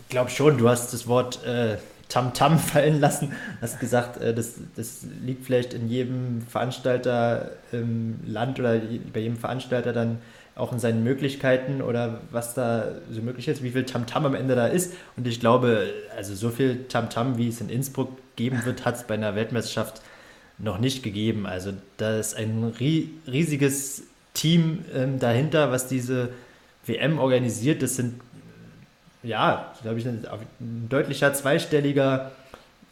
Ich glaube schon, du hast das Wort äh, Tamtam *laughs* fallen lassen. Hast gesagt, äh, das, das liegt vielleicht in jedem Veranstalter im Land oder bei jedem Veranstalter dann auch in seinen Möglichkeiten oder was da so möglich ist, wie viel Tamtam am Ende da ist. Und ich glaube, also so viel Tamtam, wie es in Innsbruck geben wird, hat es bei einer Weltmeisterschaft noch nicht gegeben. Also da ist ein riesiges Team ähm, dahinter, was diese WM organisiert. Das sind ja, glaube ich, ein, deutlicher zweistelliger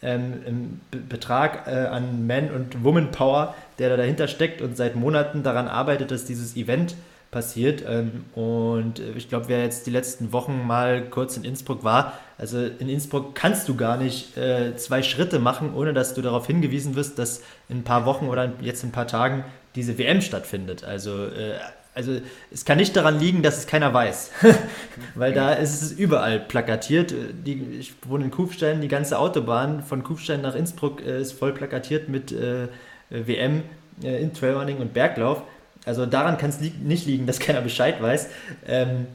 ähm, Betrag äh, an Man- und Woman-Power, der da dahinter steckt und seit Monaten daran arbeitet, dass dieses Event passiert. Ähm, und ich glaube, wer jetzt die letzten Wochen mal kurz in Innsbruck war, also in Innsbruck kannst du gar nicht äh, zwei Schritte machen, ohne dass du darauf hingewiesen wirst, dass in ein paar Wochen oder jetzt in ein paar Tagen diese WM stattfindet. Also äh, also es kann nicht daran liegen, dass es keiner weiß, *laughs* weil da ist es überall plakatiert. Die, ich wohne in Kufstein, die ganze Autobahn von Kufstein nach Innsbruck äh, ist voll plakatiert mit äh, WM äh, in Trailrunning und Berglauf. Also daran kann es li nicht liegen, dass keiner Bescheid weiß. Ähm,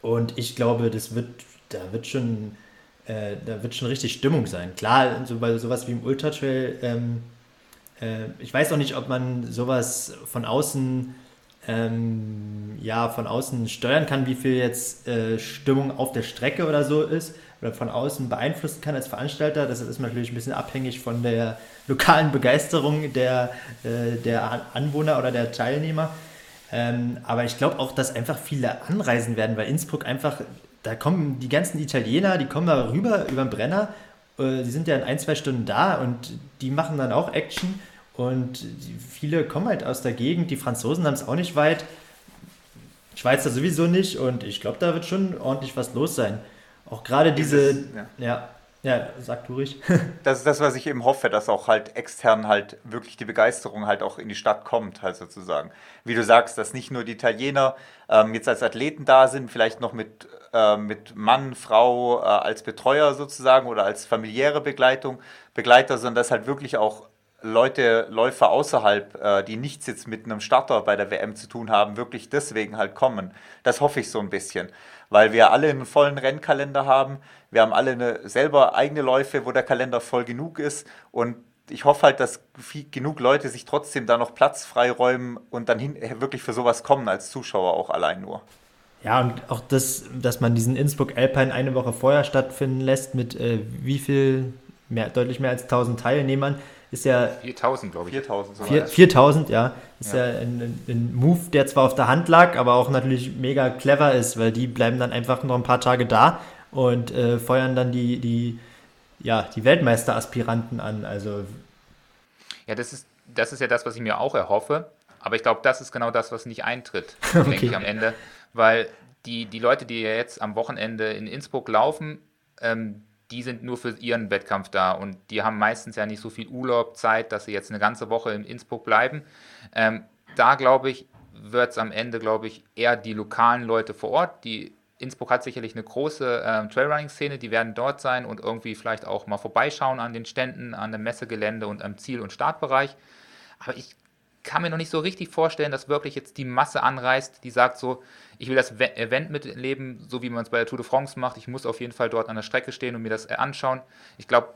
und ich glaube, das wird, da wird schon, äh, da wird schon richtig Stimmung sein. Klar, so bei sowas wie im Ultratrail, ähm, äh, ich weiß auch nicht, ob man sowas von außen ähm, ja, von außen steuern kann, wie viel jetzt äh, Stimmung auf der Strecke oder so ist oder von außen beeinflussen kann als Veranstalter. Das ist natürlich ein bisschen abhängig von der lokalen Begeisterung der, äh, der Anwohner oder der Teilnehmer. Ähm, aber ich glaube auch, dass einfach viele anreisen werden, weil Innsbruck einfach, da kommen die ganzen Italiener, die kommen da rüber über den Brenner. Äh, die sind ja in ein, zwei Stunden da und die machen dann auch Action. Und viele kommen halt aus der Gegend. Die Franzosen haben es auch nicht weit. Schweizer sowieso nicht. Und ich glaube, da wird schon ordentlich was los sein. Auch gerade diese. Ja. ja. Ja, sag du ruhig. *laughs* das ist das, was ich eben hoffe, dass auch halt extern halt wirklich die Begeisterung halt auch in die Stadt kommt, halt sozusagen. Wie du sagst, dass nicht nur die Italiener ähm, jetzt als Athleten da sind, vielleicht noch mit, äh, mit Mann, Frau äh, als Betreuer sozusagen oder als familiäre Begleitung, Begleiter, sondern dass halt wirklich auch Leute, Läufer außerhalb, äh, die nichts jetzt mit einem Starter bei der WM zu tun haben, wirklich deswegen halt kommen. Das hoffe ich so ein bisschen, weil wir alle einen vollen Rennkalender haben. Wir haben alle eine, selber eigene Läufe, wo der Kalender voll genug ist und ich hoffe halt, dass viel, genug Leute sich trotzdem da noch Platz freiräumen und dann hin, wirklich für sowas kommen als Zuschauer auch allein nur. Ja, und auch das, dass man diesen Innsbruck Alpine eine Woche vorher stattfinden lässt mit äh, wie viel, mehr, deutlich mehr als 1000 Teilnehmern, ist ja. 4000, glaube ich. 4000, so 4000, ja. Ist ja, ja ein, ein, Move, der zwar auf der Hand lag, aber auch natürlich mega clever ist, weil die bleiben dann einfach noch ein paar Tage da und äh, feuern dann die, die, ja, die Weltmeisteraspiranten an. Also. Ja, das ist, das ist ja das, was ich mir auch erhoffe. Aber ich glaube, das ist genau das, was nicht eintritt, *laughs* okay. denke ich am Ende. Weil die, die Leute, die ja jetzt am Wochenende in Innsbruck laufen, ähm, die sind nur für ihren Wettkampf da und die haben meistens ja nicht so viel Urlaub, Zeit, dass sie jetzt eine ganze Woche in Innsbruck bleiben. Ähm, da glaube ich, wird es am Ende, glaube ich, eher die lokalen Leute vor Ort, die Innsbruck hat sicherlich eine große ähm, Trailrunning-Szene, die werden dort sein und irgendwie vielleicht auch mal vorbeischauen an den Ständen, an dem Messegelände und am Ziel- und Startbereich. Aber ich kann mir noch nicht so richtig vorstellen, dass wirklich jetzt die Masse anreist, die sagt so, ich will das Event mitleben, so wie man es bei der Tour de France macht. Ich muss auf jeden Fall dort an der Strecke stehen und mir das anschauen. Ich glaube,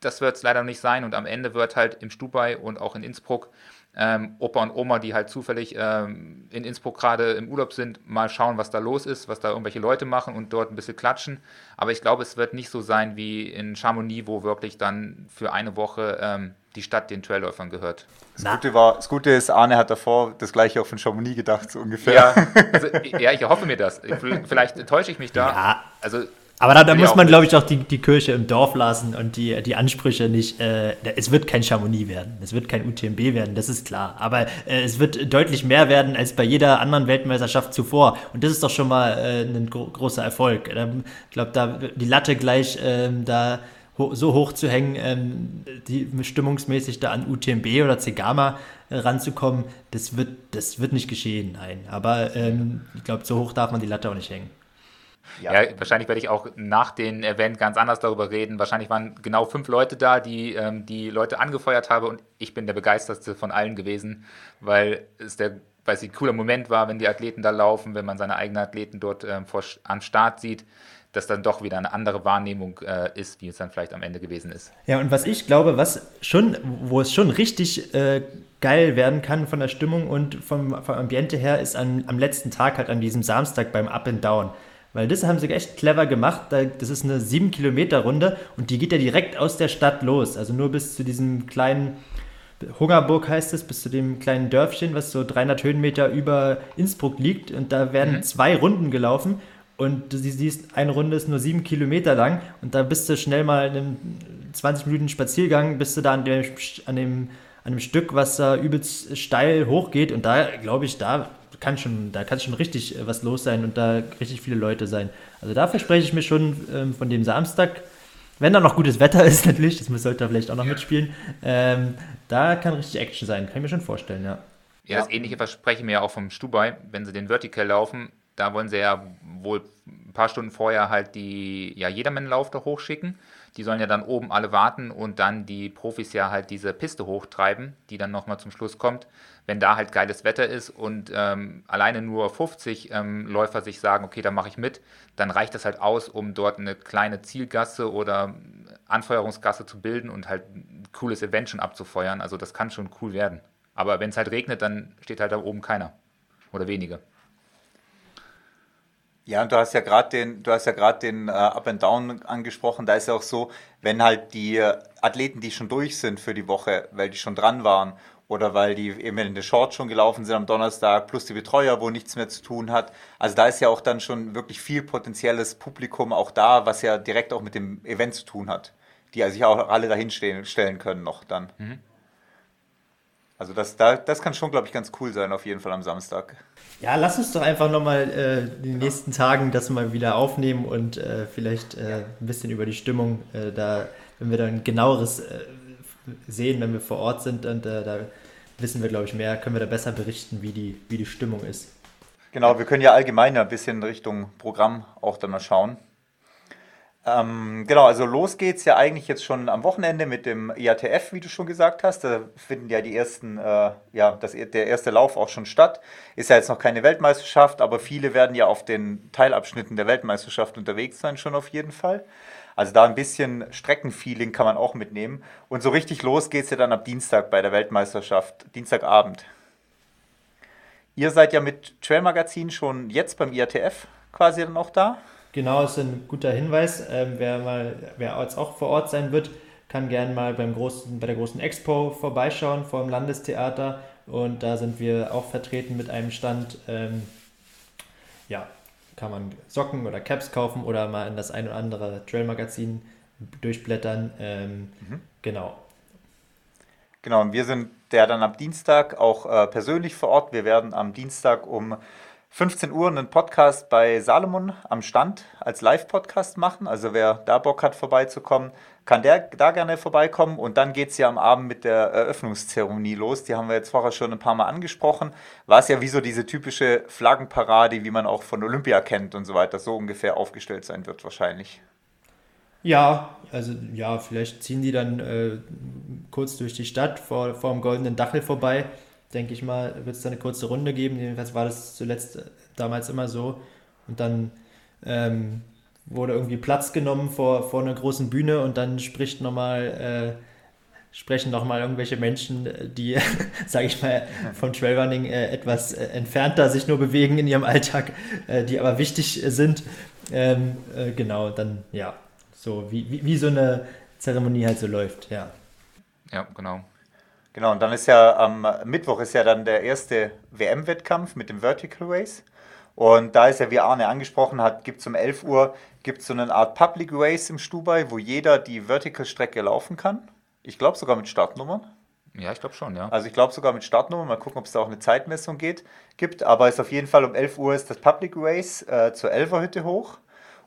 das wird es leider nicht sein und am Ende wird halt im Stubai und auch in Innsbruck ähm, Opa und Oma, die halt zufällig ähm, in Innsbruck gerade im Urlaub sind, mal schauen, was da los ist, was da irgendwelche Leute machen und dort ein bisschen klatschen. Aber ich glaube, es wird nicht so sein wie in Chamonix, wo wirklich dann für eine Woche ähm, die Stadt den Trailläufern gehört. Das Gute, war, das Gute ist, Arne hat davor das gleiche auch von Chamonix gedacht, so ungefähr. Ja, also, *laughs* ja ich hoffe mir das. Vielleicht täusche ich mich da. Ja. Also aber da, da muss man, glaube ich, auch die, die Kirche im Dorf lassen und die, die Ansprüche nicht. Äh, es wird kein Chamonix werden, es wird kein UTMB werden, das ist klar. Aber äh, es wird deutlich mehr werden als bei jeder anderen Weltmeisterschaft zuvor. Und das ist doch schon mal äh, ein gro großer Erfolg. Ich glaube, da die Latte gleich ähm, da ho so hoch zu hängen, ähm, die stimmungsmäßig da an UTMB oder Zegama äh, ranzukommen, das wird, das wird nicht geschehen, nein. Aber ähm, ich glaube, so hoch darf man die Latte auch nicht hängen. Ja. ja. wahrscheinlich werde ich auch nach dem Event ganz anders darüber reden. Wahrscheinlich waren genau fünf Leute da, die ähm, die Leute angefeuert haben und ich bin der begeistertste von allen gewesen, weil es der weil es ein cooler Moment war, wenn die Athleten da laufen, wenn man seine eigenen Athleten dort ähm, vor, an Start sieht, dass dann doch wieder eine andere Wahrnehmung äh, ist, wie es dann vielleicht am Ende gewesen ist. Ja, und was ich glaube, was schon, wo es schon richtig äh, geil werden kann von der Stimmung und vom, vom Ambiente her, ist an, am letzten Tag halt an diesem Samstag beim Up and Down. Weil das haben sie echt clever gemacht. Das ist eine 7-Kilometer-Runde und die geht ja direkt aus der Stadt los. Also nur bis zu diesem kleinen Hungerburg heißt es, bis zu dem kleinen Dörfchen, was so 300 Höhenmeter über Innsbruck liegt. Und da werden mhm. zwei Runden gelaufen. Und du siehst, eine Runde ist nur sieben Kilometer lang. Und da bist du schnell mal in einem 20 Minuten Spaziergang, bist du da an dem, an dem, an dem Stück, was da übelst steil hochgeht. Und da, glaube ich, da kann schon, da kann schon richtig äh, was los sein und da richtig viele Leute sein. Also da verspreche ich mir schon ähm, von dem Samstag, wenn da noch gutes Wetter *laughs* ist natürlich, das sollte er vielleicht auch noch mitspielen, ähm, da kann richtig Action sein, kann ich mir schon vorstellen, ja. Ja, das ähnliche verspreche ich mir ja auch vom Stubai, wenn sie den Vertical laufen, da wollen sie ja wohl ein paar Stunden vorher halt die ja, Jedermann-Lauf da hochschicken. Die sollen ja dann oben alle warten und dann die Profis ja halt diese Piste hochtreiben, die dann nochmal zum Schluss kommt. Wenn da halt geiles Wetter ist und ähm, alleine nur 50 ähm, Läufer sich sagen, okay, da mache ich mit, dann reicht das halt aus, um dort eine kleine Zielgasse oder Anfeuerungsgasse zu bilden und halt ein cooles Event schon abzufeuern. Also das kann schon cool werden. Aber wenn es halt regnet, dann steht halt da oben keiner oder wenige. Ja, und du hast ja gerade den, du hast ja gerade den äh, Up and Down angesprochen. Da ist ja auch so, wenn halt die Athleten, die schon durch sind für die Woche, weil die schon dran waren oder weil die eben in der Short schon gelaufen sind am Donnerstag, plus die Betreuer, wo nichts mehr zu tun hat. Also da ist ja auch dann schon wirklich viel potenzielles Publikum auch da, was ja direkt auch mit dem Event zu tun hat, die also sich auch alle dahin stellen können noch dann. Mhm. Also das, da, das kann schon, glaube ich, ganz cool sein, auf jeden Fall am Samstag. Ja, lass uns doch einfach nochmal äh, die nächsten Tagen das mal wieder aufnehmen und äh, vielleicht äh, ein bisschen über die Stimmung, äh, da, wenn wir dann genaueres äh, sehen, wenn wir vor Ort sind und äh, da wissen wir, glaube ich, mehr, können wir da besser berichten, wie die, wie die Stimmung ist. Genau, wir können ja allgemein ein bisschen Richtung Programm auch dann mal schauen. Ähm, genau, also los geht's ja eigentlich jetzt schon am Wochenende mit dem IATF, wie du schon gesagt hast. Da finden ja die ersten, äh, ja, das, der erste Lauf auch schon statt. Ist ja jetzt noch keine Weltmeisterschaft, aber viele werden ja auf den Teilabschnitten der Weltmeisterschaft unterwegs sein, schon auf jeden Fall. Also da ein bisschen Streckenfeeling kann man auch mitnehmen. Und so richtig los geht's ja dann ab Dienstag bei der Weltmeisterschaft, Dienstagabend. Ihr seid ja mit Trail Magazin schon jetzt beim IATF quasi dann auch da. Genau, ist ein guter Hinweis. Ähm, wer mal, wer jetzt auch vor Ort sein wird, kann gerne mal beim großen, bei der großen Expo vorbeischauen vor dem Landestheater. Und da sind wir auch vertreten mit einem Stand. Ähm, ja, kann man Socken oder Caps kaufen oder mal in das ein oder andere Trail-Magazin durchblättern. Ähm, mhm. Genau. Genau, und wir sind der dann am Dienstag auch äh, persönlich vor Ort. Wir werden am Dienstag um 15 Uhr einen Podcast bei Salomon am Stand als Live-Podcast machen. Also wer da Bock hat, vorbeizukommen, kann der da gerne vorbeikommen. Und dann geht es ja am Abend mit der Eröffnungszeremonie los. Die haben wir jetzt vorher schon ein paar Mal angesprochen. War es ja wie so diese typische Flaggenparade, wie man auch von Olympia kennt und so weiter, so ungefähr aufgestellt sein wird wahrscheinlich. Ja, also ja, vielleicht ziehen die dann äh, kurz durch die Stadt vor, vor dem goldenen Dachel vorbei denke ich mal, wird es da eine kurze Runde geben. Jedenfalls war das zuletzt äh, damals immer so. Und dann ähm, wurde irgendwie Platz genommen vor, vor einer großen Bühne und dann spricht nochmal, äh, sprechen nochmal irgendwelche Menschen, die, *laughs* sage ich mal, vom Trailrunning äh, etwas äh, entfernter sich nur bewegen in ihrem Alltag, äh, die aber wichtig sind. Ähm, äh, genau, dann ja, so wie, wie, wie so eine Zeremonie halt so läuft, ja. Ja, genau. Genau, und dann ist ja am Mittwoch ist ja dann der erste WM-Wettkampf mit dem Vertical Race. Und da ist ja, wie Arne angesprochen hat, gibt es um 11 Uhr gibt's so eine Art Public Race im Stubai, wo jeder die Vertical-Strecke laufen kann. Ich glaube sogar mit Startnummern. Ja, ich glaube schon, ja. Also ich glaube sogar mit Startnummern. Mal gucken, ob es da auch eine Zeitmessung geht, gibt. Aber es ist auf jeden Fall um 11 Uhr ist das Public Race äh, zur Elferhütte hoch.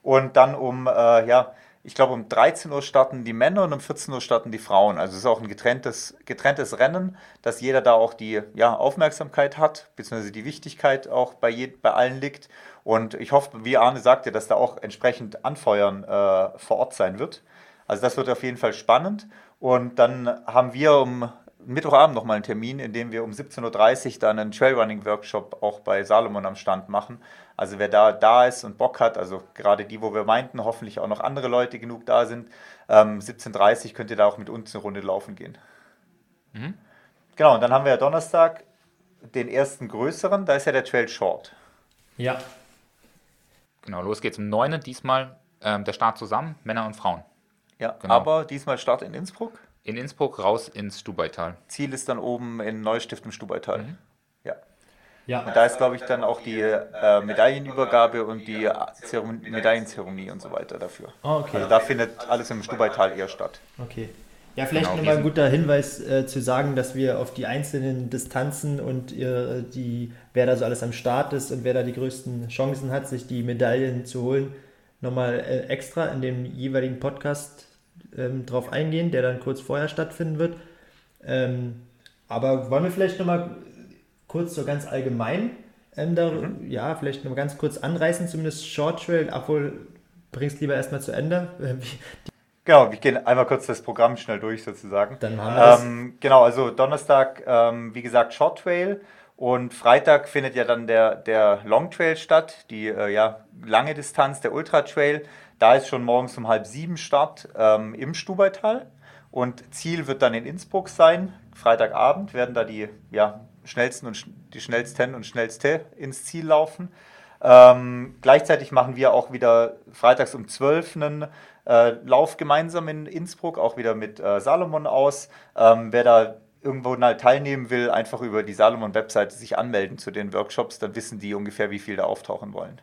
Und dann um, äh, ja, ich glaube, um 13 Uhr starten die Männer und um 14 Uhr starten die Frauen. Also es ist auch ein getrenntes, getrenntes Rennen, dass jeder da auch die ja, Aufmerksamkeit hat, beziehungsweise die Wichtigkeit auch bei, je, bei allen liegt. Und ich hoffe, wie Arne sagte, dass da auch entsprechend Anfeuern äh, vor Ort sein wird. Also das wird auf jeden Fall spannend. Und dann haben wir um Mittwochabend nochmal einen Termin, in dem wir um 17.30 Uhr dann einen Trailrunning-Workshop auch bei Salomon am Stand machen. Also wer da da ist und Bock hat, also gerade die, wo wir meinten, hoffentlich auch noch andere Leute genug da sind, ähm, 17.30 Uhr könnt ihr da auch mit uns eine Runde laufen gehen. Mhm. Genau, und dann haben wir ja Donnerstag den ersten größeren, da ist ja der Trail Short. Ja. Genau, los geht's um 9. Diesmal ähm, der Start zusammen, Männer und Frauen. Ja, genau. aber diesmal Start in Innsbruck in Innsbruck raus ins Stubaital. Ziel ist dann oben in Neustift im Stubaital. Mhm. Ja. Ja. Und da ist, glaube ich, dann auch die äh, Medaillenübergabe und die Zeremonie, Medaillenzeremonie und so weiter dafür. Oh, okay. Also da findet alles im Stubaital eher statt. Okay. Ja, vielleicht genau, nochmal ein guter Hinweis äh, zu sagen, dass wir auf die einzelnen Distanzen und äh, die, wer da so alles am Start ist und wer da die größten Chancen hat, sich die Medaillen zu holen, nochmal äh, extra in dem jeweiligen Podcast ähm, drauf eingehen, der dann kurz vorher stattfinden wird. Ähm, aber wollen wir vielleicht nochmal kurz so ganz allgemein ähm, da, mhm. ja, vielleicht noch ganz kurz anreißen, zumindest Short Trail, obwohl bringst lieber erstmal zu Ende. *laughs* Genau, wir gehen einmal kurz das Programm schnell durch sozusagen. Dann machen wir ähm, Genau, also Donnerstag, ähm, wie gesagt, Short Trail und Freitag findet ja dann der, der Long Trail statt, die äh, ja, lange Distanz, der Ultra Trail. Da ist schon morgens um halb sieben Start ähm, im Stubaital. Und Ziel wird dann in Innsbruck sein. Freitagabend werden da die ja, schnellsten und die schnellsten und schnellste ins Ziel laufen. Ähm, gleichzeitig machen wir auch wieder freitags um 12 einen äh, Lauf gemeinsam in Innsbruck, auch wieder mit äh, Salomon aus. Ähm, wer da irgendwo mal teilnehmen will, einfach über die Salomon-Webseite sich anmelden zu den Workshops, dann wissen die ungefähr, wie viel da auftauchen wollen.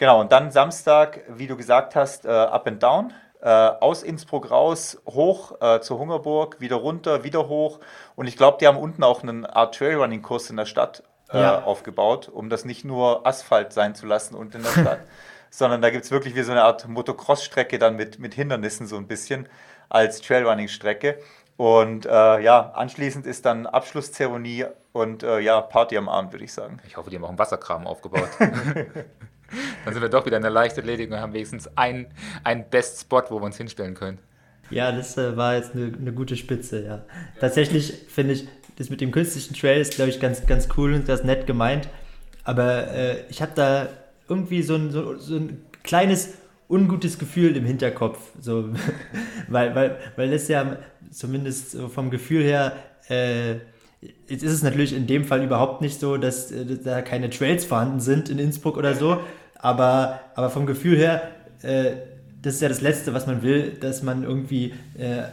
Genau, und dann Samstag, wie du gesagt hast, äh, Up and Down. äh, aus Innsbruck raus, hoch äh, zur Hungerburg, wieder runter, wieder hoch. Und ich glaube, die haben unten auch einen Art Trailrunning-Kurs in der Stadt äh, ja. aufgebaut, um das nicht nur Asphalt sein zu lassen und in der Stadt, *laughs* sondern da gibt es wirklich wie so eine Art Motocross-Strecke dann mit, mit Hindernissen so ein bisschen als Trailrunning-Strecke. Und äh, ja, anschließend ist dann Abschlusszeremonie und äh, ja, Party am Abend, würde ich sagen. Ich hoffe, die haben auch einen Wasserkram aufgebaut. *laughs* *laughs* dann sind wir doch wieder in der Leichtathletik und haben wenigstens einen, einen Best-Spot, wo wir uns hinstellen können. Ja, das äh, war jetzt eine, eine, gute Spitze, ja. Tatsächlich finde ich, das mit dem künstlichen Trail ist, glaube ich, ganz, ganz cool und das nett gemeint. Aber äh, ich habe da irgendwie so ein, so, so ein kleines ungutes Gefühl im Hinterkopf. So, *laughs* weil, weil, weil das ja zumindest vom Gefühl her, äh, jetzt ist es natürlich in dem Fall überhaupt nicht so, dass äh, da keine Trails vorhanden sind in Innsbruck oder so. Aber, aber vom Gefühl her, äh, das ist ja das Letzte, was man will, dass man irgendwie äh,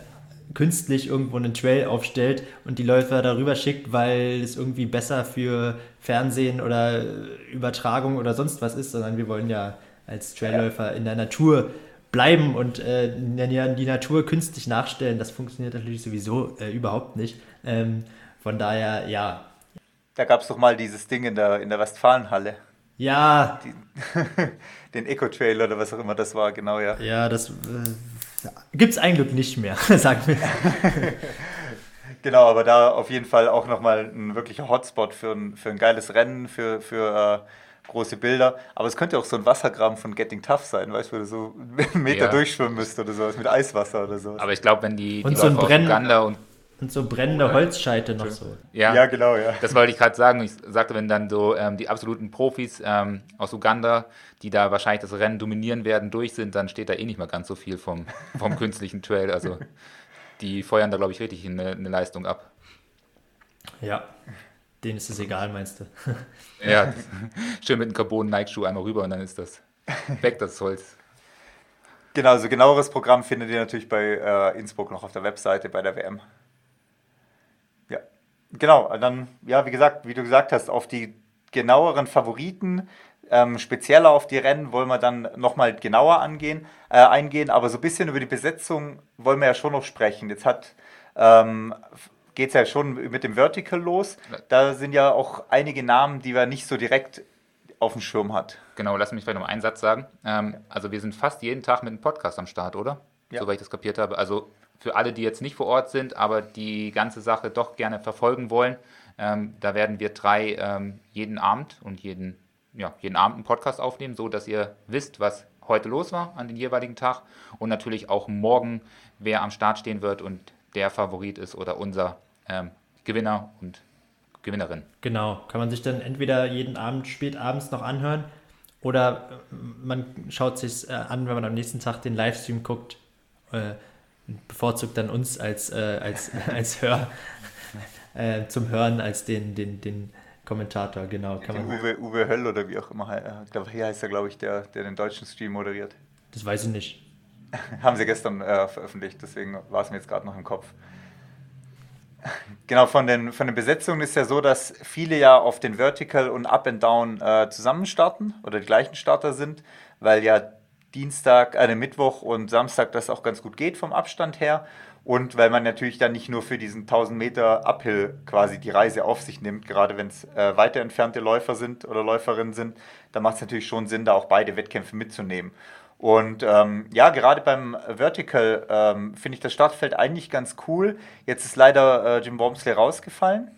künstlich irgendwo einen Trail aufstellt und die Läufer darüber schickt, weil es irgendwie besser für Fernsehen oder Übertragung oder sonst was ist, sondern wir wollen ja als Trailläufer in der Natur bleiben und äh, die Natur künstlich nachstellen. Das funktioniert natürlich sowieso äh, überhaupt nicht. Ähm, von daher, ja. Da gab es doch mal dieses Ding in der, in der Westfalenhalle. Ja. Die, *laughs* den Eco-Trail oder was auch immer das war, genau, ja. Ja, das äh, gibt es eigentlich nicht mehr, *laughs* sagen wir. *laughs* genau, aber da auf jeden Fall auch nochmal ein wirklicher Hotspot für ein, für ein geiles Rennen, für, für äh, große Bilder. Aber es könnte auch so ein Wassergraben von Getting Tough sein, weißt du, wo du so einen Meter ja. durchschwimmen müsst oder sowas mit Eiswasser oder so. Aber ich glaube, wenn die, und die so ein Brenn und und so brennende Holzscheite noch so. Ja, ja genau, ja. Das wollte ich gerade sagen. Ich sagte, wenn dann so ähm, die absoluten Profis ähm, aus Uganda, die da wahrscheinlich das Rennen dominieren werden, durch sind, dann steht da eh nicht mehr ganz so viel vom, vom *laughs* künstlichen Trail. Also die feuern da, glaube ich, richtig eine, eine Leistung ab. Ja, denen ist es egal, meinst du? ja, *laughs* schön mit einem Carbon-Nike-Schuh einmal rüber und dann ist das weg, das Holz. Genau, also genaueres Programm findet ihr natürlich bei äh, Innsbruck noch auf der Webseite bei der WM. Genau, dann, ja, wie gesagt, wie du gesagt hast, auf die genaueren Favoriten, ähm, spezieller auf die Rennen wollen wir dann nochmal genauer angehen, äh, eingehen, aber so ein bisschen über die Besetzung wollen wir ja schon noch sprechen. Jetzt hat ähm, geht es ja schon mit dem Vertical los. Da sind ja auch einige Namen, die wir nicht so direkt auf dem Schirm hat. Genau, lass mich vielleicht noch einen Satz sagen. Ähm, also wir sind fast jeden Tag mit einem Podcast am Start, oder? Ja. Soweit ich das kapiert habe. Also für alle, die jetzt nicht vor Ort sind, aber die ganze Sache doch gerne verfolgen wollen, ähm, da werden wir drei ähm, jeden Abend und jeden, ja, jeden Abend einen Podcast aufnehmen, so dass ihr wisst, was heute los war an den jeweiligen Tag und natürlich auch morgen, wer am Start stehen wird und der Favorit ist oder unser ähm, Gewinner und Gewinnerin. Genau, kann man sich dann entweder jeden Abend spät abends noch anhören oder äh, man schaut sich äh, an, wenn man am nächsten Tag den Livestream guckt. Äh, bevorzugt dann uns als, äh, als, *laughs* als Hör, äh, zum Hören als den, den, den Kommentator, genau. Kann man Uwe, Uwe Höll oder wie auch immer, äh, hier heißt er, glaube ich, der, der den deutschen Stream moderiert. Das weiß ich nicht. *laughs* Haben sie gestern äh, veröffentlicht, deswegen war es mir jetzt gerade noch im Kopf. Genau, von den, von den Besetzungen ist ja so, dass viele ja auf den Vertical und Up and Down äh, zusammen starten oder die gleichen Starter sind, weil ja Dienstag, äh, Mittwoch und Samstag das auch ganz gut geht vom Abstand her. Und weil man natürlich dann nicht nur für diesen 1000 Meter Uphill quasi die Reise auf sich nimmt, gerade wenn es äh, weiter entfernte Läufer sind oder Läuferinnen sind, dann macht es natürlich schon Sinn, da auch beide Wettkämpfe mitzunehmen. Und ähm, ja, gerade beim Vertical ähm, finde ich das Startfeld eigentlich ganz cool. Jetzt ist leider äh, Jim Wormsley rausgefallen.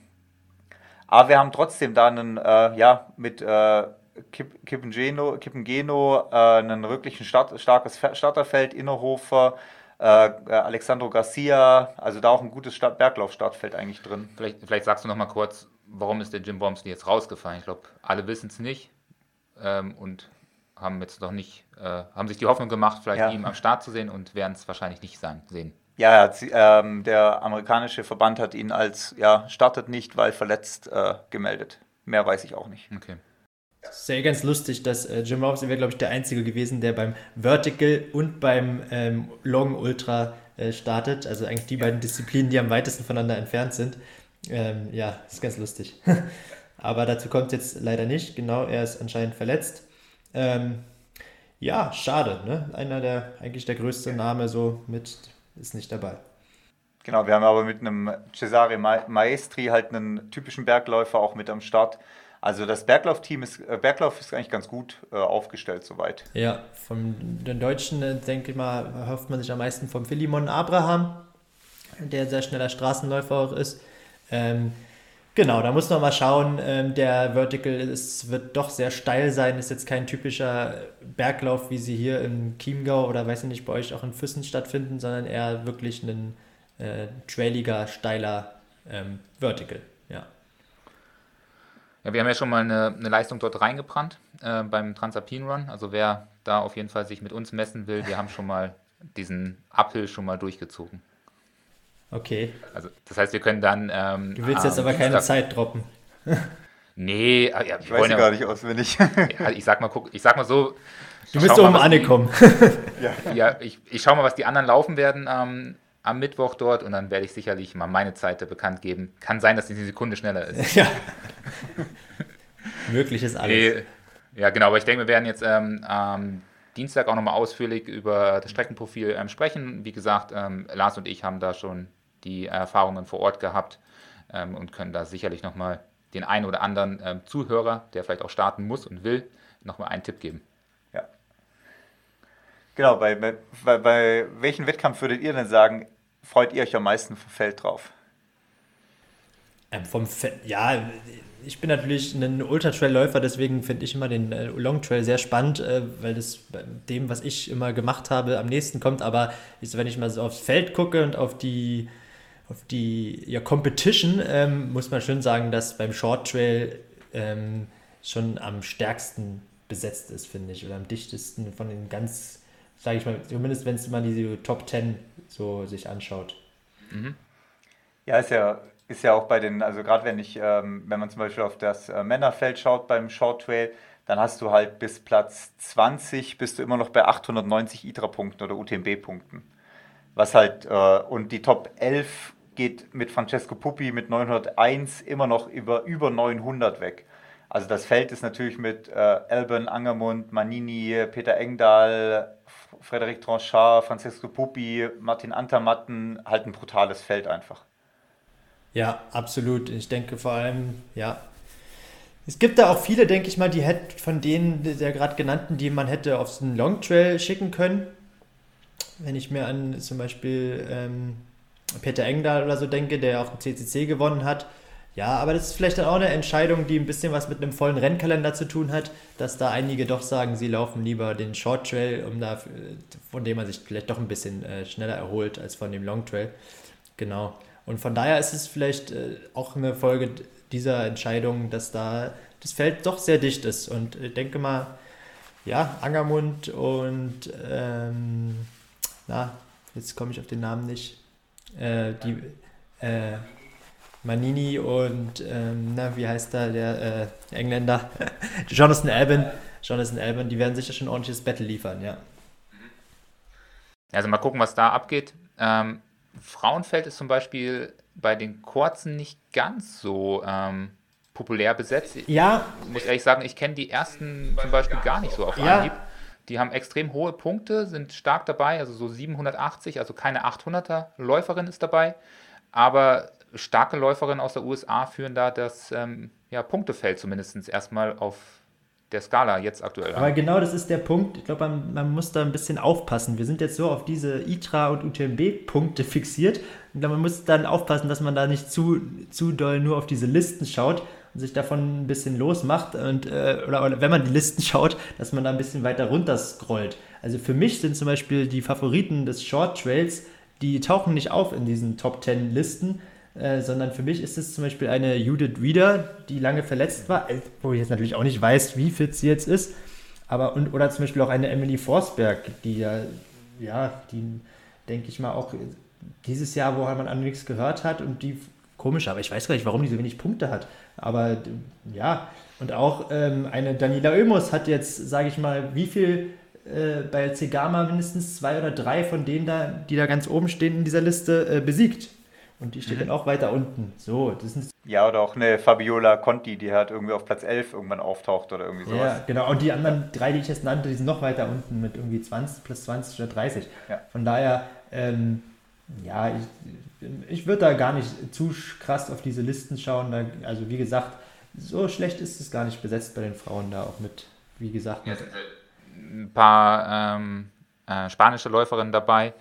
Aber wir haben trotzdem da einen, äh, ja, mit äh, Kip, Kippengeno, Kippengeno äh, einen wirklichen Start, starkes Starterfeld, Innerhofer, äh, äh, Alexandro Garcia, also da auch ein gutes Start, Berglauf-Startfeld eigentlich drin. Vielleicht, vielleicht sagst du noch mal kurz, warum ist der Jim Bomsley jetzt rausgefallen? Ich glaube, alle wissen es nicht ähm, und haben jetzt noch nicht, äh, haben sich die Hoffnung gemacht, vielleicht ja. ihn am Start zu sehen und werden es wahrscheinlich nicht sein, sehen. Ja, ähm, der amerikanische Verband hat ihn als, ja, startet nicht, weil verletzt äh, gemeldet. Mehr weiß ich auch nicht. Okay. Es ist ja ganz lustig, dass äh, Jim Robinson wäre, glaube ich, der Einzige gewesen, der beim Vertical und beim ähm, Long Ultra äh, startet. Also eigentlich die beiden Disziplinen, die am weitesten voneinander entfernt sind. Ähm, ja, ist ganz lustig. *laughs* Aber dazu kommt es jetzt leider nicht. Genau, er ist anscheinend verletzt. Ähm, Ja, schade, ne? Einer der, eigentlich der größte Name so mit, ist nicht dabei. Genau, wir haben aber mit einem Cesare Maestri halt einen typischen Bergläufer auch mit am Start. Also das Berglaufteam ist, äh, Berglauf ist eigentlich ganz gut äh, aufgestellt soweit. Ja, von den Deutschen, äh, denke ich mal, hofft man sich am meisten vom Philemon Abraham, der sehr schneller Straßenläufer auch ist. Ähm, genau, da muss man mal schauen. Ähm, der Vertical ist, wird doch sehr steil sein, ist jetzt kein typischer Berglauf, wie sie hier im Chiemgau oder weiß ich nicht, bei euch auch in Füssen stattfinden, sondern eher wirklich ein äh, trailiger, steiler ähm, Vertical. Ja. Ja, wir haben ja schon mal eine, eine Leistung dort reingebrannt äh, beim Transalpine Run. Also wer da auf jeden Fall sich mit uns messen will, wir haben schon mal diesen Uphill schon mal durchgezogen. Okay. Also das heißt, wir können dann. Ähm, du willst jetzt aber keine Dienstag Zeit droppen. *laughs* nee, ja, ich weiß ja gar nicht auswendig. *laughs* ja, ich sag mal, guck, ich sag mal so. Du bist doch um angekommen. ja, ja ich, ich schau mal, was die anderen laufen werden. Ähm, am Mittwoch dort und dann werde ich sicherlich mal meine Zeit bekannt geben. Kann sein, dass die Sekunde schneller ist. Ja. *laughs* Möglich ist alles. ja, genau, aber ich denke, wir werden jetzt ähm, am Dienstag auch nochmal ausführlich über das Streckenprofil ähm, sprechen. Wie gesagt, ähm, Lars und ich haben da schon die Erfahrungen vor Ort gehabt ähm, und können da sicherlich nochmal den einen oder anderen ähm, Zuhörer, der vielleicht auch starten muss und will, nochmal einen Tipp geben. Genau, bei, bei, bei welchem Wettkampf würdet ihr denn sagen, freut ihr euch am meisten vom Feld drauf? Ähm, vom Feld, ja, ich bin natürlich ein Ultra-Trail-Läufer, deswegen finde ich immer den äh, Long-Trail sehr spannend, äh, weil das bei dem, was ich immer gemacht habe, am nächsten kommt. Aber ich, wenn ich mal so aufs Feld gucke und auf die, auf die ja, Competition, ähm, muss man schon sagen, dass beim Short-Trail ähm, schon am stärksten besetzt ist, finde ich, oder am dichtesten von den ganz sage ich mal, zumindest wenn es mal diese Top 10 so sich anschaut. Mhm. Ja, ist ja, ist ja auch bei den, also gerade wenn ich, ähm, wenn man zum Beispiel auf das äh, Männerfeld schaut beim Short Trail, dann hast du halt bis Platz 20 bist du immer noch bei 890 ITRA-Punkten oder UTMB-Punkten. Was halt, äh, und die Top 11 geht mit Francesco Puppi mit 901 immer noch über, über 900 weg. Also das Feld ist natürlich mit äh, Alban, Angermund, Manini, Peter Engdahl, Frederik Tranchard, Francisco Puppi, Martin Antermatten halt ein brutales Feld einfach. Ja, absolut. Ich denke vor allem, ja. Es gibt da auch viele, denke ich mal, die hätte von denen der gerade genannten, die man hätte auf so einen Long Trail schicken können. Wenn ich mir an zum Beispiel ähm, Peter Engdahl oder so denke, der auch den CCC gewonnen hat, ja, aber das ist vielleicht dann auch eine Entscheidung, die ein bisschen was mit einem vollen Rennkalender zu tun hat, dass da einige doch sagen, sie laufen lieber den Short Trail, um da, von dem man sich vielleicht doch ein bisschen äh, schneller erholt als von dem Long Trail. Genau. Und von daher ist es vielleicht äh, auch eine Folge dieser Entscheidung, dass da das Feld doch sehr dicht ist. Und ich denke mal, ja, Angermund und ähm, na, jetzt komme ich auf den Namen nicht. Äh, die äh, Manini und, ähm, na, wie heißt da der äh, Engländer? *laughs* Jonathan Alban. Jonathan Alban, die werden sicher schon ein ordentliches Battle liefern, ja. Also mal gucken, was da abgeht. Ähm, Frauenfeld ist zum Beispiel bei den Kurzen nicht ganz so ähm, populär besetzt. Ja. Ich muss ehrlich sagen, ich kenne die ersten zum Beispiel gar nicht so auf ja. Anhieb. Die haben extrem hohe Punkte, sind stark dabei, also so 780, also keine 800er Läuferin ist dabei. Aber starke Läuferinnen aus der USA führen da das ähm, ja, Punktefeld zumindest erstmal auf der Skala jetzt aktuell. Aber genau das ist der Punkt. Ich glaube, man, man, muss da ein bisschen aufpassen. Wir sind jetzt so auf diese ITRA und UTMB-Punkte fixiert. Und man muss dann aufpassen, dass man da nicht zu, zu doll nur auf diese Listen schaut und sich davon ein bisschen losmacht. Und, äh, oder, oder, wenn man die Listen *laughs* schaut, dass man da ein bisschen weiter runter scrollt. Also für mich sind zum Beispiel die Favoriten des Short Trails, die tauchen nicht auf in diesen Top 10 Listen, äh, sondern für mich ist es zum Beispiel eine Judith Reader, die lange verletzt war, äh, wo ich jetzt natürlich auch nicht weiß, wie fit sie jetzt ist, aber und, oder zum Beispiel auch eine Emily Forsberg, die ja, ja, die denke ich mal auch dieses Jahr, wo man an nichts gehört hat und die komisch, aber ich weiß gar nicht, warum die so wenig Punkte hat, aber ja, und auch ähm, eine Daniela Oemus hat jetzt, sage ich mal, wie viel äh, bei Zegama mindestens zwei oder drei von denen da, die da ganz oben stehen in dieser Liste, äh, besiegt. Und die steht mhm. dann auch weiter unten. So, das ist ja, oder auch eine Fabiola Conti, die halt irgendwie auf Platz 11 irgendwann auftaucht oder irgendwie sowas. Ja, genau. Und die anderen drei, die ich jetzt nannte, die sind noch weiter unten mit irgendwie 20 plus 20 oder 30. Ja. Von daher, ähm, ja, ich, ich würde da gar nicht zu krass auf diese Listen schauen. Also wie gesagt, so schlecht ist es gar nicht besetzt bei den Frauen da auch mit, wie gesagt. Mit ein paar ähm, äh, spanische Läuferinnen dabei,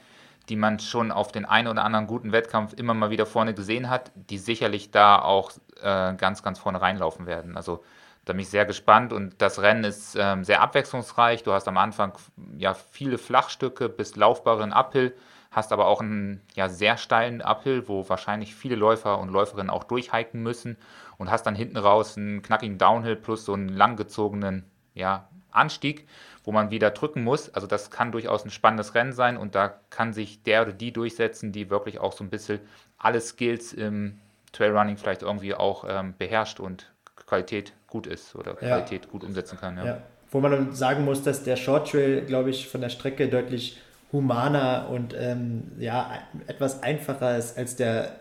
die man schon auf den einen oder anderen guten Wettkampf immer mal wieder vorne gesehen hat, die sicherlich da auch äh, ganz, ganz vorne reinlaufen werden. Also da bin ich sehr gespannt und das Rennen ist ähm, sehr abwechslungsreich. Du hast am Anfang ja viele Flachstücke bis laufbaren Uphill, hast aber auch einen ja, sehr steilen Uphill, wo wahrscheinlich viele Läufer und Läuferinnen auch durchhiken müssen und hast dann hinten raus einen knackigen Downhill plus so einen langgezogenen ja, Anstieg wo man wieder drücken muss. Also das kann durchaus ein spannendes Rennen sein und da kann sich der oder die durchsetzen, die wirklich auch so ein bisschen alle Skills im Trailrunning vielleicht irgendwie auch ähm, beherrscht und Qualität gut ist oder ja. Qualität gut umsetzen kann. Ja. ja. Wo man dann sagen muss, dass der Short Trail, glaube ich, von der Strecke deutlich humaner und ähm, ja, etwas einfacher ist als der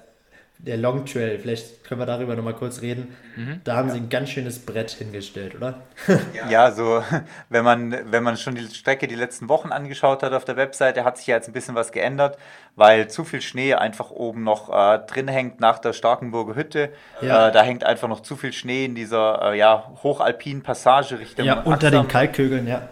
der Long Trail, vielleicht können wir darüber nochmal kurz reden. Mhm. Da haben ja. sie ein ganz schönes Brett hingestellt, oder? Ja, so, *laughs* wenn man, wenn man schon die Strecke die letzten Wochen angeschaut hat auf der Webseite, hat sich ja jetzt ein bisschen was geändert, weil zu viel Schnee einfach oben noch äh, drin hängt nach der Starkenburger Hütte. Ja. Äh, da hängt einfach noch zu viel Schnee in dieser äh, ja, hochalpinen Passage Richtung. Ja, unter Axam. den Kalkhögeln, ja.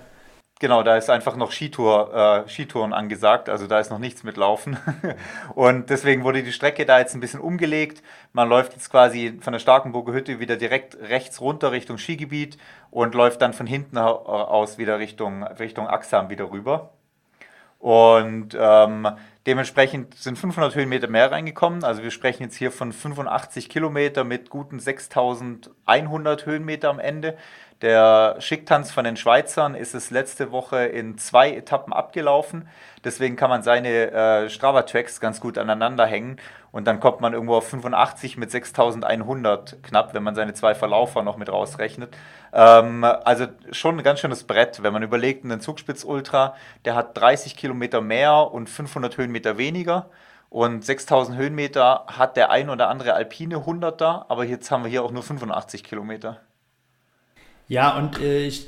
Genau, da ist einfach noch Skitour, äh, Skitouren angesagt, also da ist noch nichts mit Laufen. *laughs* und deswegen wurde die Strecke da jetzt ein bisschen umgelegt. Man läuft jetzt quasi von der Starkenburger Hütte wieder direkt rechts runter Richtung Skigebiet und läuft dann von hinten aus wieder Richtung, Richtung Axam wieder rüber. Und ähm, dementsprechend sind 500 Höhenmeter mehr reingekommen. Also wir sprechen jetzt hier von 85 Kilometer mit guten 6100 Höhenmeter am Ende. Der Schicktanz von den Schweizern ist es letzte Woche in zwei Etappen abgelaufen. Deswegen kann man seine äh, Strava-Tracks ganz gut aneinander hängen. Und dann kommt man irgendwo auf 85 mit 6100 knapp, wenn man seine zwei Verlaufer noch mit rausrechnet. Ähm, also schon ein ganz schönes Brett, wenn man überlegt, ein Zugspitz-Ultra, der hat 30 Kilometer mehr und 500 Höhenmeter weniger. Und 6000 Höhenmeter hat der ein oder andere alpine 100er, aber jetzt haben wir hier auch nur 85 Kilometer. Ja, und äh, ich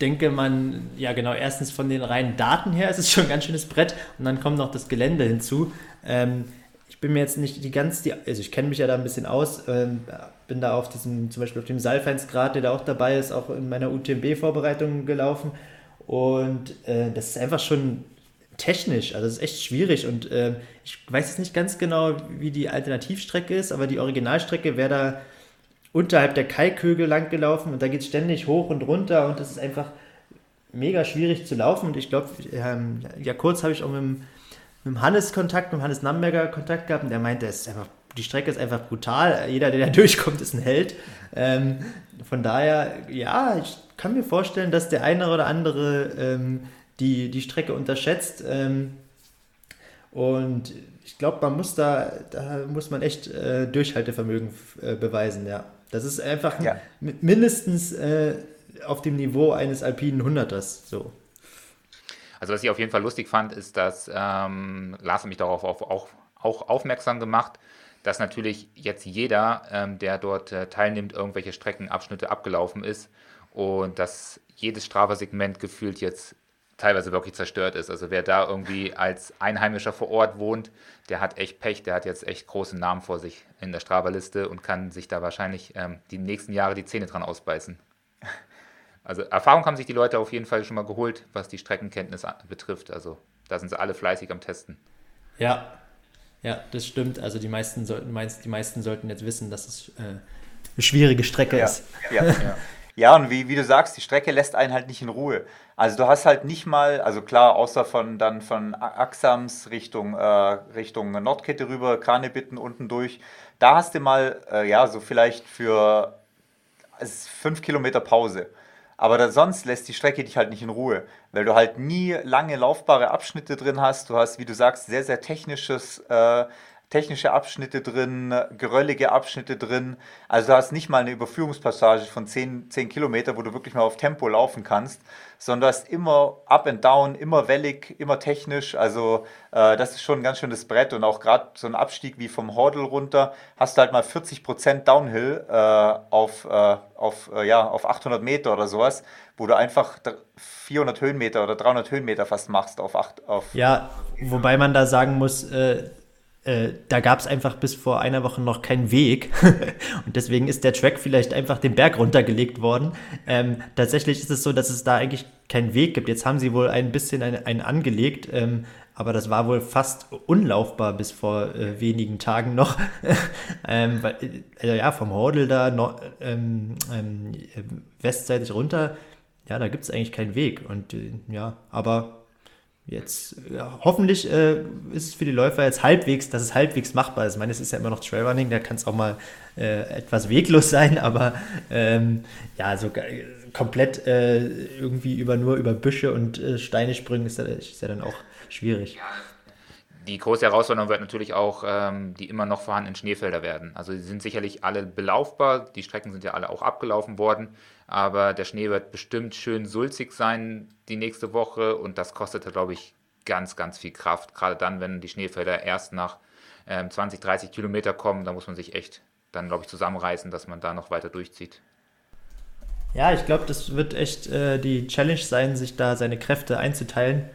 denke, man, ja genau, erstens von den reinen Daten her ist es schon ein ganz schönes Brett und dann kommt noch das Gelände hinzu. Ähm, ich bin mir jetzt nicht die ganz, die, also ich kenne mich ja da ein bisschen aus, ähm, bin da auf diesem, zum Beispiel auf dem Salfeinsgrad, der da auch dabei ist, auch in meiner UTMB-Vorbereitung gelaufen und äh, das ist einfach schon technisch, also es ist echt schwierig und äh, ich weiß jetzt nicht ganz genau, wie die Alternativstrecke ist, aber die Originalstrecke wäre da unterhalb der Kalkhögel lang gelaufen und da geht es ständig hoch und runter und das ist einfach mega schwierig zu laufen. Und ich glaube, ähm, ja, kurz habe ich auch mit dem, mit Hannes Kontakt, mit dem Hannes Namberger Kontakt gehabt und der meinte, es ist einfach, die Strecke ist einfach brutal. Jeder, der da *laughs* durchkommt, ist ein Held. Ähm, von daher, ja, ich kann mir vorstellen, dass der eine oder andere ähm, die, die Strecke unterschätzt. Ähm, und ich glaube, man muss da, da muss man echt äh, Durchhaltevermögen äh, beweisen, ja. Das ist einfach ja. mindestens äh, auf dem Niveau eines alpinen Hunderters so. Also was ich auf jeden Fall lustig fand, ist, dass ähm, Lars hat mich darauf auch, auch, auch aufmerksam gemacht, dass natürlich jetzt jeder, ähm, der dort äh, teilnimmt, irgendwelche Streckenabschnitte abgelaufen ist und dass jedes Strava-Segment gefühlt jetzt teilweise wirklich zerstört ist. Also wer da irgendwie als Einheimischer vor Ort wohnt, der hat echt Pech, der hat jetzt echt großen Namen vor sich in der Strava-Liste und kann sich da wahrscheinlich ähm, die nächsten Jahre die Zähne dran ausbeißen. Also Erfahrung haben sich die Leute auf jeden Fall schon mal geholt, was die Streckenkenntnis betrifft. Also da sind sie alle fleißig am Testen. Ja, ja, das stimmt. Also die meisten sollten, die meisten sollten jetzt wissen, dass es äh, eine schwierige Strecke ja. ist. Ja, *laughs* ja. Ja, und wie, wie du sagst, die Strecke lässt einen halt nicht in Ruhe. Also du hast halt nicht mal, also klar, außer von dann von Axams Richtung, äh, Richtung Nordkette rüber, Kranebitten unten durch, da hast du mal, äh, ja, so vielleicht für fünf Kilometer Pause. Aber sonst lässt die Strecke dich halt nicht in Ruhe, weil du halt nie lange laufbare Abschnitte drin hast. Du hast, wie du sagst, sehr, sehr technisches, äh, technische Abschnitte drin, geröllige Abschnitte drin. Also du hast nicht mal eine Überführungspassage von 10, 10 Kilometer, wo du wirklich mal auf Tempo laufen kannst, sondern du hast immer up and down, immer wellig, immer technisch. Also äh, das ist schon ein ganz schönes Brett und auch gerade so ein Abstieg wie vom Hordel runter, hast du halt mal 40% Downhill äh, auf, äh, auf, äh, ja, auf 800 Meter oder sowas, wo du einfach 400 Höhenmeter oder 300 Höhenmeter fast machst auf 8. Auf ja, wobei man da sagen muss, äh, äh, da gab es einfach bis vor einer Woche noch keinen Weg. *laughs* und deswegen ist der Track vielleicht einfach den Berg runtergelegt worden. Ähm, tatsächlich ist es so, dass es da eigentlich keinen Weg gibt. Jetzt haben sie wohl ein bisschen einen, einen angelegt, ähm, aber das war wohl fast unlaufbar bis vor äh, wenigen Tagen noch. *laughs* ähm, weil, äh, ja, vom Hordel da no, ähm, ähm, westseitig runter, ja, da gibt es eigentlich keinen Weg. Und äh, ja, aber jetzt ja, hoffentlich äh, ist es für die Läufer jetzt halbwegs, dass es halbwegs machbar ist. Ich meine, es ist ja immer noch Trailrunning, da kann es auch mal äh, etwas weglos *laughs* sein, aber ähm, ja, so komplett äh, irgendwie über nur über Büsche und äh, Steine springen ist ja, ist ja dann auch schwierig. Die große Herausforderung wird natürlich auch ähm, die immer noch vorhandenen Schneefelder werden. Also sie sind sicherlich alle belaufbar, die Strecken sind ja alle auch abgelaufen worden, aber der Schnee wird bestimmt schön sulzig sein die nächste Woche und das kostet, glaube ich, ganz, ganz viel Kraft. Gerade dann, wenn die Schneefelder erst nach ähm, 20, 30 Kilometer kommen, da muss man sich echt dann, glaube ich, zusammenreißen, dass man da noch weiter durchzieht. Ja, ich glaube, das wird echt äh, die Challenge sein, sich da seine Kräfte einzuteilen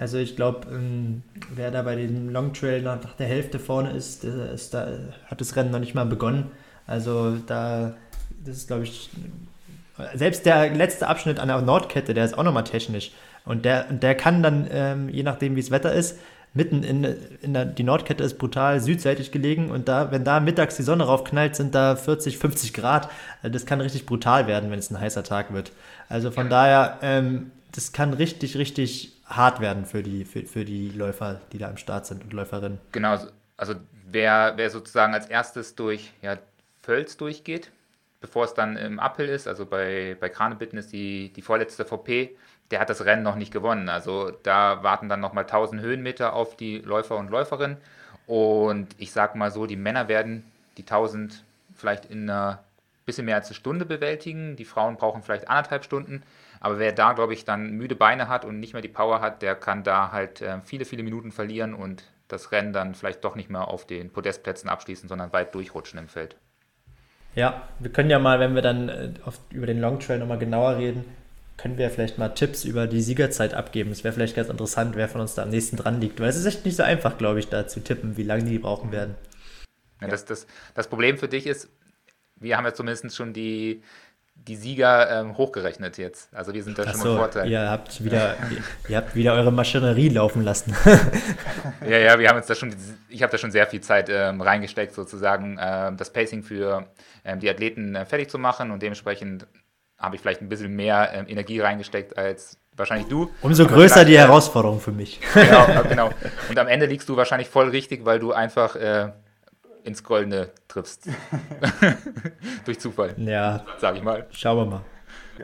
also ich glaube, ähm, wer da bei dem Long Trail nach, der Hälfte vorne ist, ist da, hat das Rennen noch nicht mal begonnen. Also da, das ist glaube ich, selbst der letzte Abschnitt an der Nordkette, der ist auch nochmal technisch. Und der, der kann dann, ähm, je nachdem wie das Wetter ist, mitten in, in der, die Nordkette ist brutal südseitig gelegen und da, wenn da mittags die Sonne raufknallt, sind da 40, 50 Grad. Also das kann richtig brutal werden, wenn es ein heißer Tag wird. Also von daher, ähm, das kann richtig, richtig hart werden für die, für, für die Läufer, die da am Start sind und Läuferinnen. Genau, also wer, wer sozusagen als erstes durch ja, Völz durchgeht, bevor es dann im Uphill ist, also bei, bei Kranebitten ist die, die vorletzte VP, der hat das Rennen noch nicht gewonnen. Also da warten dann nochmal 1000 Höhenmeter auf die Läufer und Läuferinnen. Und ich sag mal so, die Männer werden die 1000 vielleicht in einer bisschen mehr als eine Stunde bewältigen. Die Frauen brauchen vielleicht anderthalb Stunden. Aber wer da, glaube ich, dann müde Beine hat und nicht mehr die Power hat, der kann da halt äh, viele, viele Minuten verlieren und das Rennen dann vielleicht doch nicht mehr auf den Podestplätzen abschließen, sondern weit durchrutschen im Feld. Ja, wir können ja mal, wenn wir dann äh, auf, über den Long Trail nochmal genauer reden, können wir vielleicht mal Tipps über die Siegerzeit abgeben. Es wäre vielleicht ganz interessant, wer von uns da am nächsten dran liegt. Weil es ist echt nicht so einfach, glaube ich, da zu tippen, wie lange die brauchen werden. Ja, das, das, das Problem für dich ist, wir haben ja zumindest schon die, die Sieger ähm, hochgerechnet jetzt. Also wir sind da Ach schon so, im Vorteil. Ihr habt wieder, *laughs* ihr, ihr, habt wieder eure Maschinerie laufen lassen. *laughs* ja, ja, wir haben jetzt da schon, ich habe da schon sehr viel Zeit ähm, reingesteckt, sozusagen ähm, das Pacing für ähm, die Athleten äh, fertig zu machen und dementsprechend habe ich vielleicht ein bisschen mehr ähm, Energie reingesteckt als wahrscheinlich du. Umso größer die Herausforderung für mich. Genau, genau. Und am Ende liegst du wahrscheinlich voll richtig, weil du einfach äh, ins Goldene triffst. *laughs* *laughs* Durch Zufall. Ja. Sag ich mal. Schauen wir mal.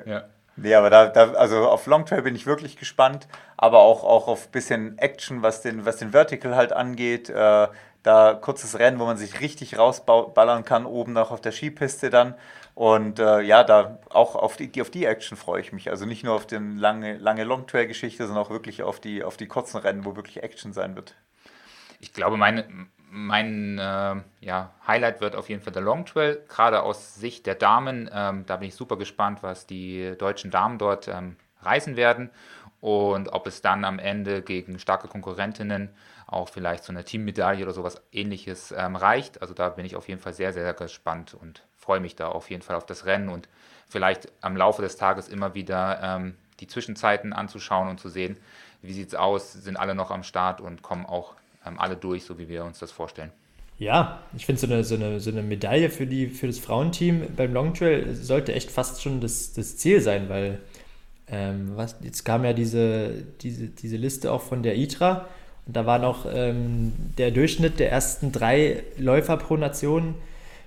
Ja. Nee, aber da, da, also auf Longtrail bin ich wirklich gespannt, aber auch, auch auf ein bisschen Action, was den, was den Vertical halt angeht. Äh, da kurzes Rennen, wo man sich richtig rausballern kann, oben noch auf der Skipiste dann. Und äh, ja, da auch auf die, auf die Action freue ich mich. Also nicht nur auf die lange, lange Longtrail-Geschichte, sondern auch wirklich auf die, auf die kurzen Rennen, wo wirklich Action sein wird. Ich glaube, meine, mein äh, ja, Highlight wird auf jeden Fall der Long Trail, gerade aus Sicht der Damen. Ähm, da bin ich super gespannt, was die deutschen Damen dort ähm, reisen werden und ob es dann am Ende gegen starke Konkurrentinnen auch vielleicht so eine Teammedaille oder sowas ähnliches ähm, reicht. Also da bin ich auf jeden Fall sehr, sehr gespannt und freue mich da auf jeden Fall auf das Rennen und vielleicht am Laufe des Tages immer wieder ähm, die Zwischenzeiten anzuschauen und zu sehen, wie sieht es aus, sind alle noch am Start und kommen auch alle durch, so wie wir uns das vorstellen. Ja, ich finde so eine, so, eine, so eine Medaille für, die, für das Frauenteam beim Longtrail sollte echt fast schon das, das Ziel sein, weil ähm, was, jetzt kam ja diese, diese, diese Liste auch von der ITRA und da war noch ähm, der Durchschnitt der ersten drei Läufer pro Nation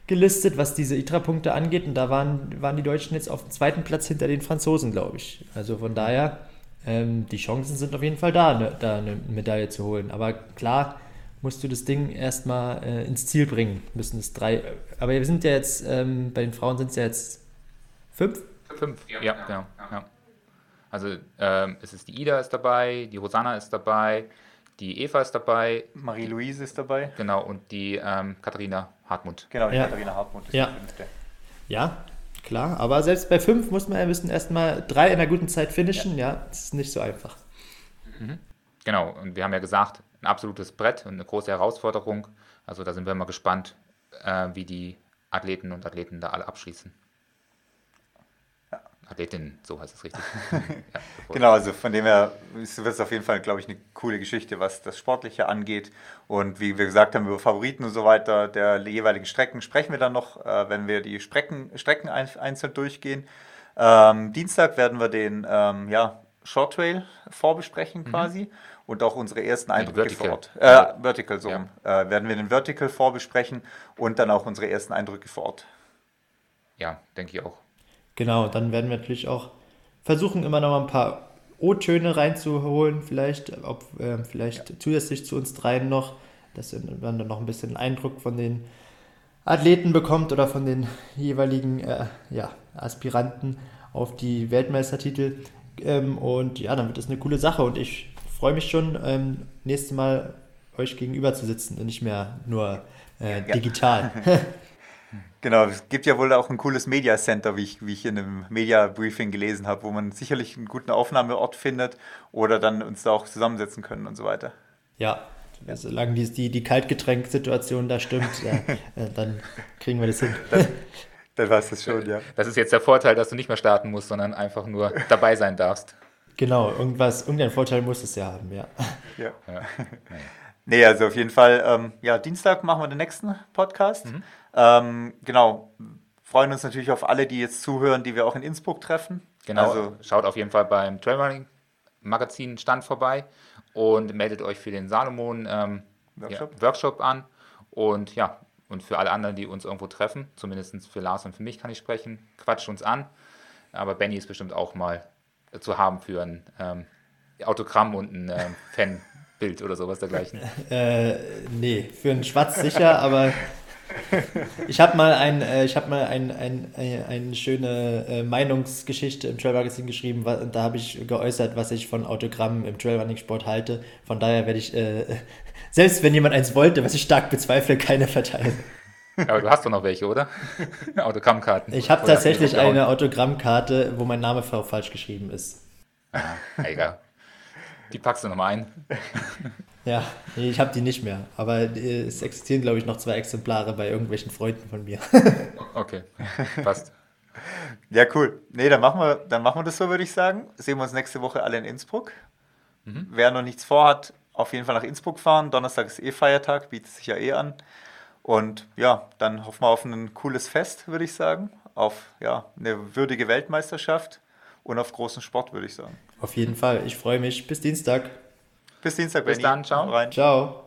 gelistet, was diese ITRA-Punkte angeht und da waren, waren die Deutschen jetzt auf dem zweiten Platz hinter den Franzosen, glaube ich. Also von daher ähm, die Chancen sind auf jeden Fall da, ne, da eine Medaille zu holen. Aber klar, musst du das Ding erstmal äh, ins Ziel bringen. Müssen es drei. Aber wir sind ja jetzt, ähm, bei den Frauen sind es ja jetzt fünf? Fünf, ja, ja genau. Ja. Also ähm, es ist die Ida ist dabei, die Rosanna ist dabei, die Eva ist dabei. Marie-Louise ist dabei. Genau, und die ähm, Katharina Hartmut. Genau, die Ja. Katharina Hartmut ist Ja. die fünfte. Ja, klar. Aber selbst bei fünf muss man ja müssen erstmal drei in einer guten Zeit finishen. Ja, das ist nicht so einfach. Genau, und wir haben ja gesagt, ein absolutes Brett und eine große Herausforderung. Also da sind wir mal gespannt, äh, wie die Athleten und Athleten da alle abschließen. Athletinnen, so heißt es richtig. *laughs* ja, Genau, also von dem her ist es auf jeden Fall, glaube ich, eine coole Geschichte, was das Sportliche angeht. Und wie wir gesagt haben, über Favoriten und so weiter der jeweiligen Strecken sprechen wir dann noch, äh, wenn wir die Strecken, Strecken ein, einzeln durchgehen. Ähm, Dienstag werden wir den ähm, ja, Short Trail vorbesprechen quasi und auch unsere ersten Eindrücke vor Ort. Äh, Vertical, so Ja. Äh, werden wir den Vertical vorbesprechen und dann auch unsere ersten Eindrücke vor Ort. ja denke ich auch. Genau, dann werden wir natürlich auch versuchen, immer noch mal ein paar O-Töne reinzuholen, vielleicht, ob ähm, vielleicht zusätzlich zu uns dreien noch, dass man dann noch ein bisschen Eindruck von den Athleten bekommt oder von den jeweiligen äh, ja, Aspiranten auf die Weltmeistertitel. Ähm, und ja, dann wird es eine coole Sache und ich freue mich schon, ähm, nächstes Mal euch gegenüber zu sitzen und nicht mehr nur äh, digital. *laughs* Genau, es gibt ja wohl auch ein cooles Media Center, wie ich, wie ich in einem Media Briefing gelesen habe, wo man sicherlich einen guten Aufnahmeort findet oder dann uns da auch zusammensetzen können und so weiter. Ja, solange die, die, die Kaltgetränk-Situation da stimmt, ja, äh, dann kriegen wir das hin. Dann war es das schon, ja. Das ist jetzt der Vorteil, dass du nicht mehr starten musst, sondern einfach nur dabei sein darfst. Genau, irgendwas, irgendeinen Vorteil muss es ja haben, ja. ja. Ja. *laughs* Nee, also auf jeden Fall, ähm, ja, Dienstag machen wir den nächsten Podcast. Ähm, genau, freuen uns natürlich auf alle, die jetzt zuhören, die wir auch in Innsbruck treffen. Genau, Also, schaut auf jeden Fall beim Trailrunning Magazin Stand vorbei und meldet euch für den Salomon ähm, Workshop. Ja, Workshop an. Und ja, und für alle anderen, die uns irgendwo treffen, zumindest für Lars und für mich kann ich sprechen, quatscht uns an. Aber Benny ist bestimmt auch mal zu haben für ein ähm, Autogramm und ein ähm, *laughs* Fanbild oder sowas dergleichen. Äh, nee, für einen Schwatz sicher, aber *laughs* ich habe mal, ein, äh, ich hab mal ein, ein, ein, eine schöne äh, Meinungsgeschichte im Trail Magazine geschrieben wa- und da habe ich geäußert, was ich von Autogrammen im Trailrunning-Sport halte. Von daher werde ich, äh, *laughs* selbst wenn jemand eins wollte, was ich stark bezweifle, keine verteilen. Aber du hast doch noch welche, oder? *laughs* Autogrammkarten. Ich habe tatsächlich eine Autogrammkarte, wo mein Name fa- falsch geschrieben ist. Ah, egal. Die packst du nochmal ein. Ja, nee, ich habe die nicht mehr. Aber äh, es existieren, glaube ich, noch zwei Exemplare bei irgendwelchen Freunden von mir. *laughs* *laughs* Okay, passt. ja, cool. Nee, dann machen wir, dann machen wir das so, würde ich sagen. Sehen wir uns nächste Woche alle in Innsbruck. Wer noch nichts vorhat, auf jeden Fall nach Innsbruck fahren. Donnerstag ist eh Feiertag, bietet sich ja eh an. Und ja, dann hoffen wir auf ein cooles Fest, würde ich sagen. Auf ja, eine würdige Weltmeisterschaft und auf großen Sport, würde ich sagen. Auf jeden Fall. Ich freue mich. Bis Dienstag. Bis Dienstag, Bis Benni. dann, ciao. Rein. Ciao.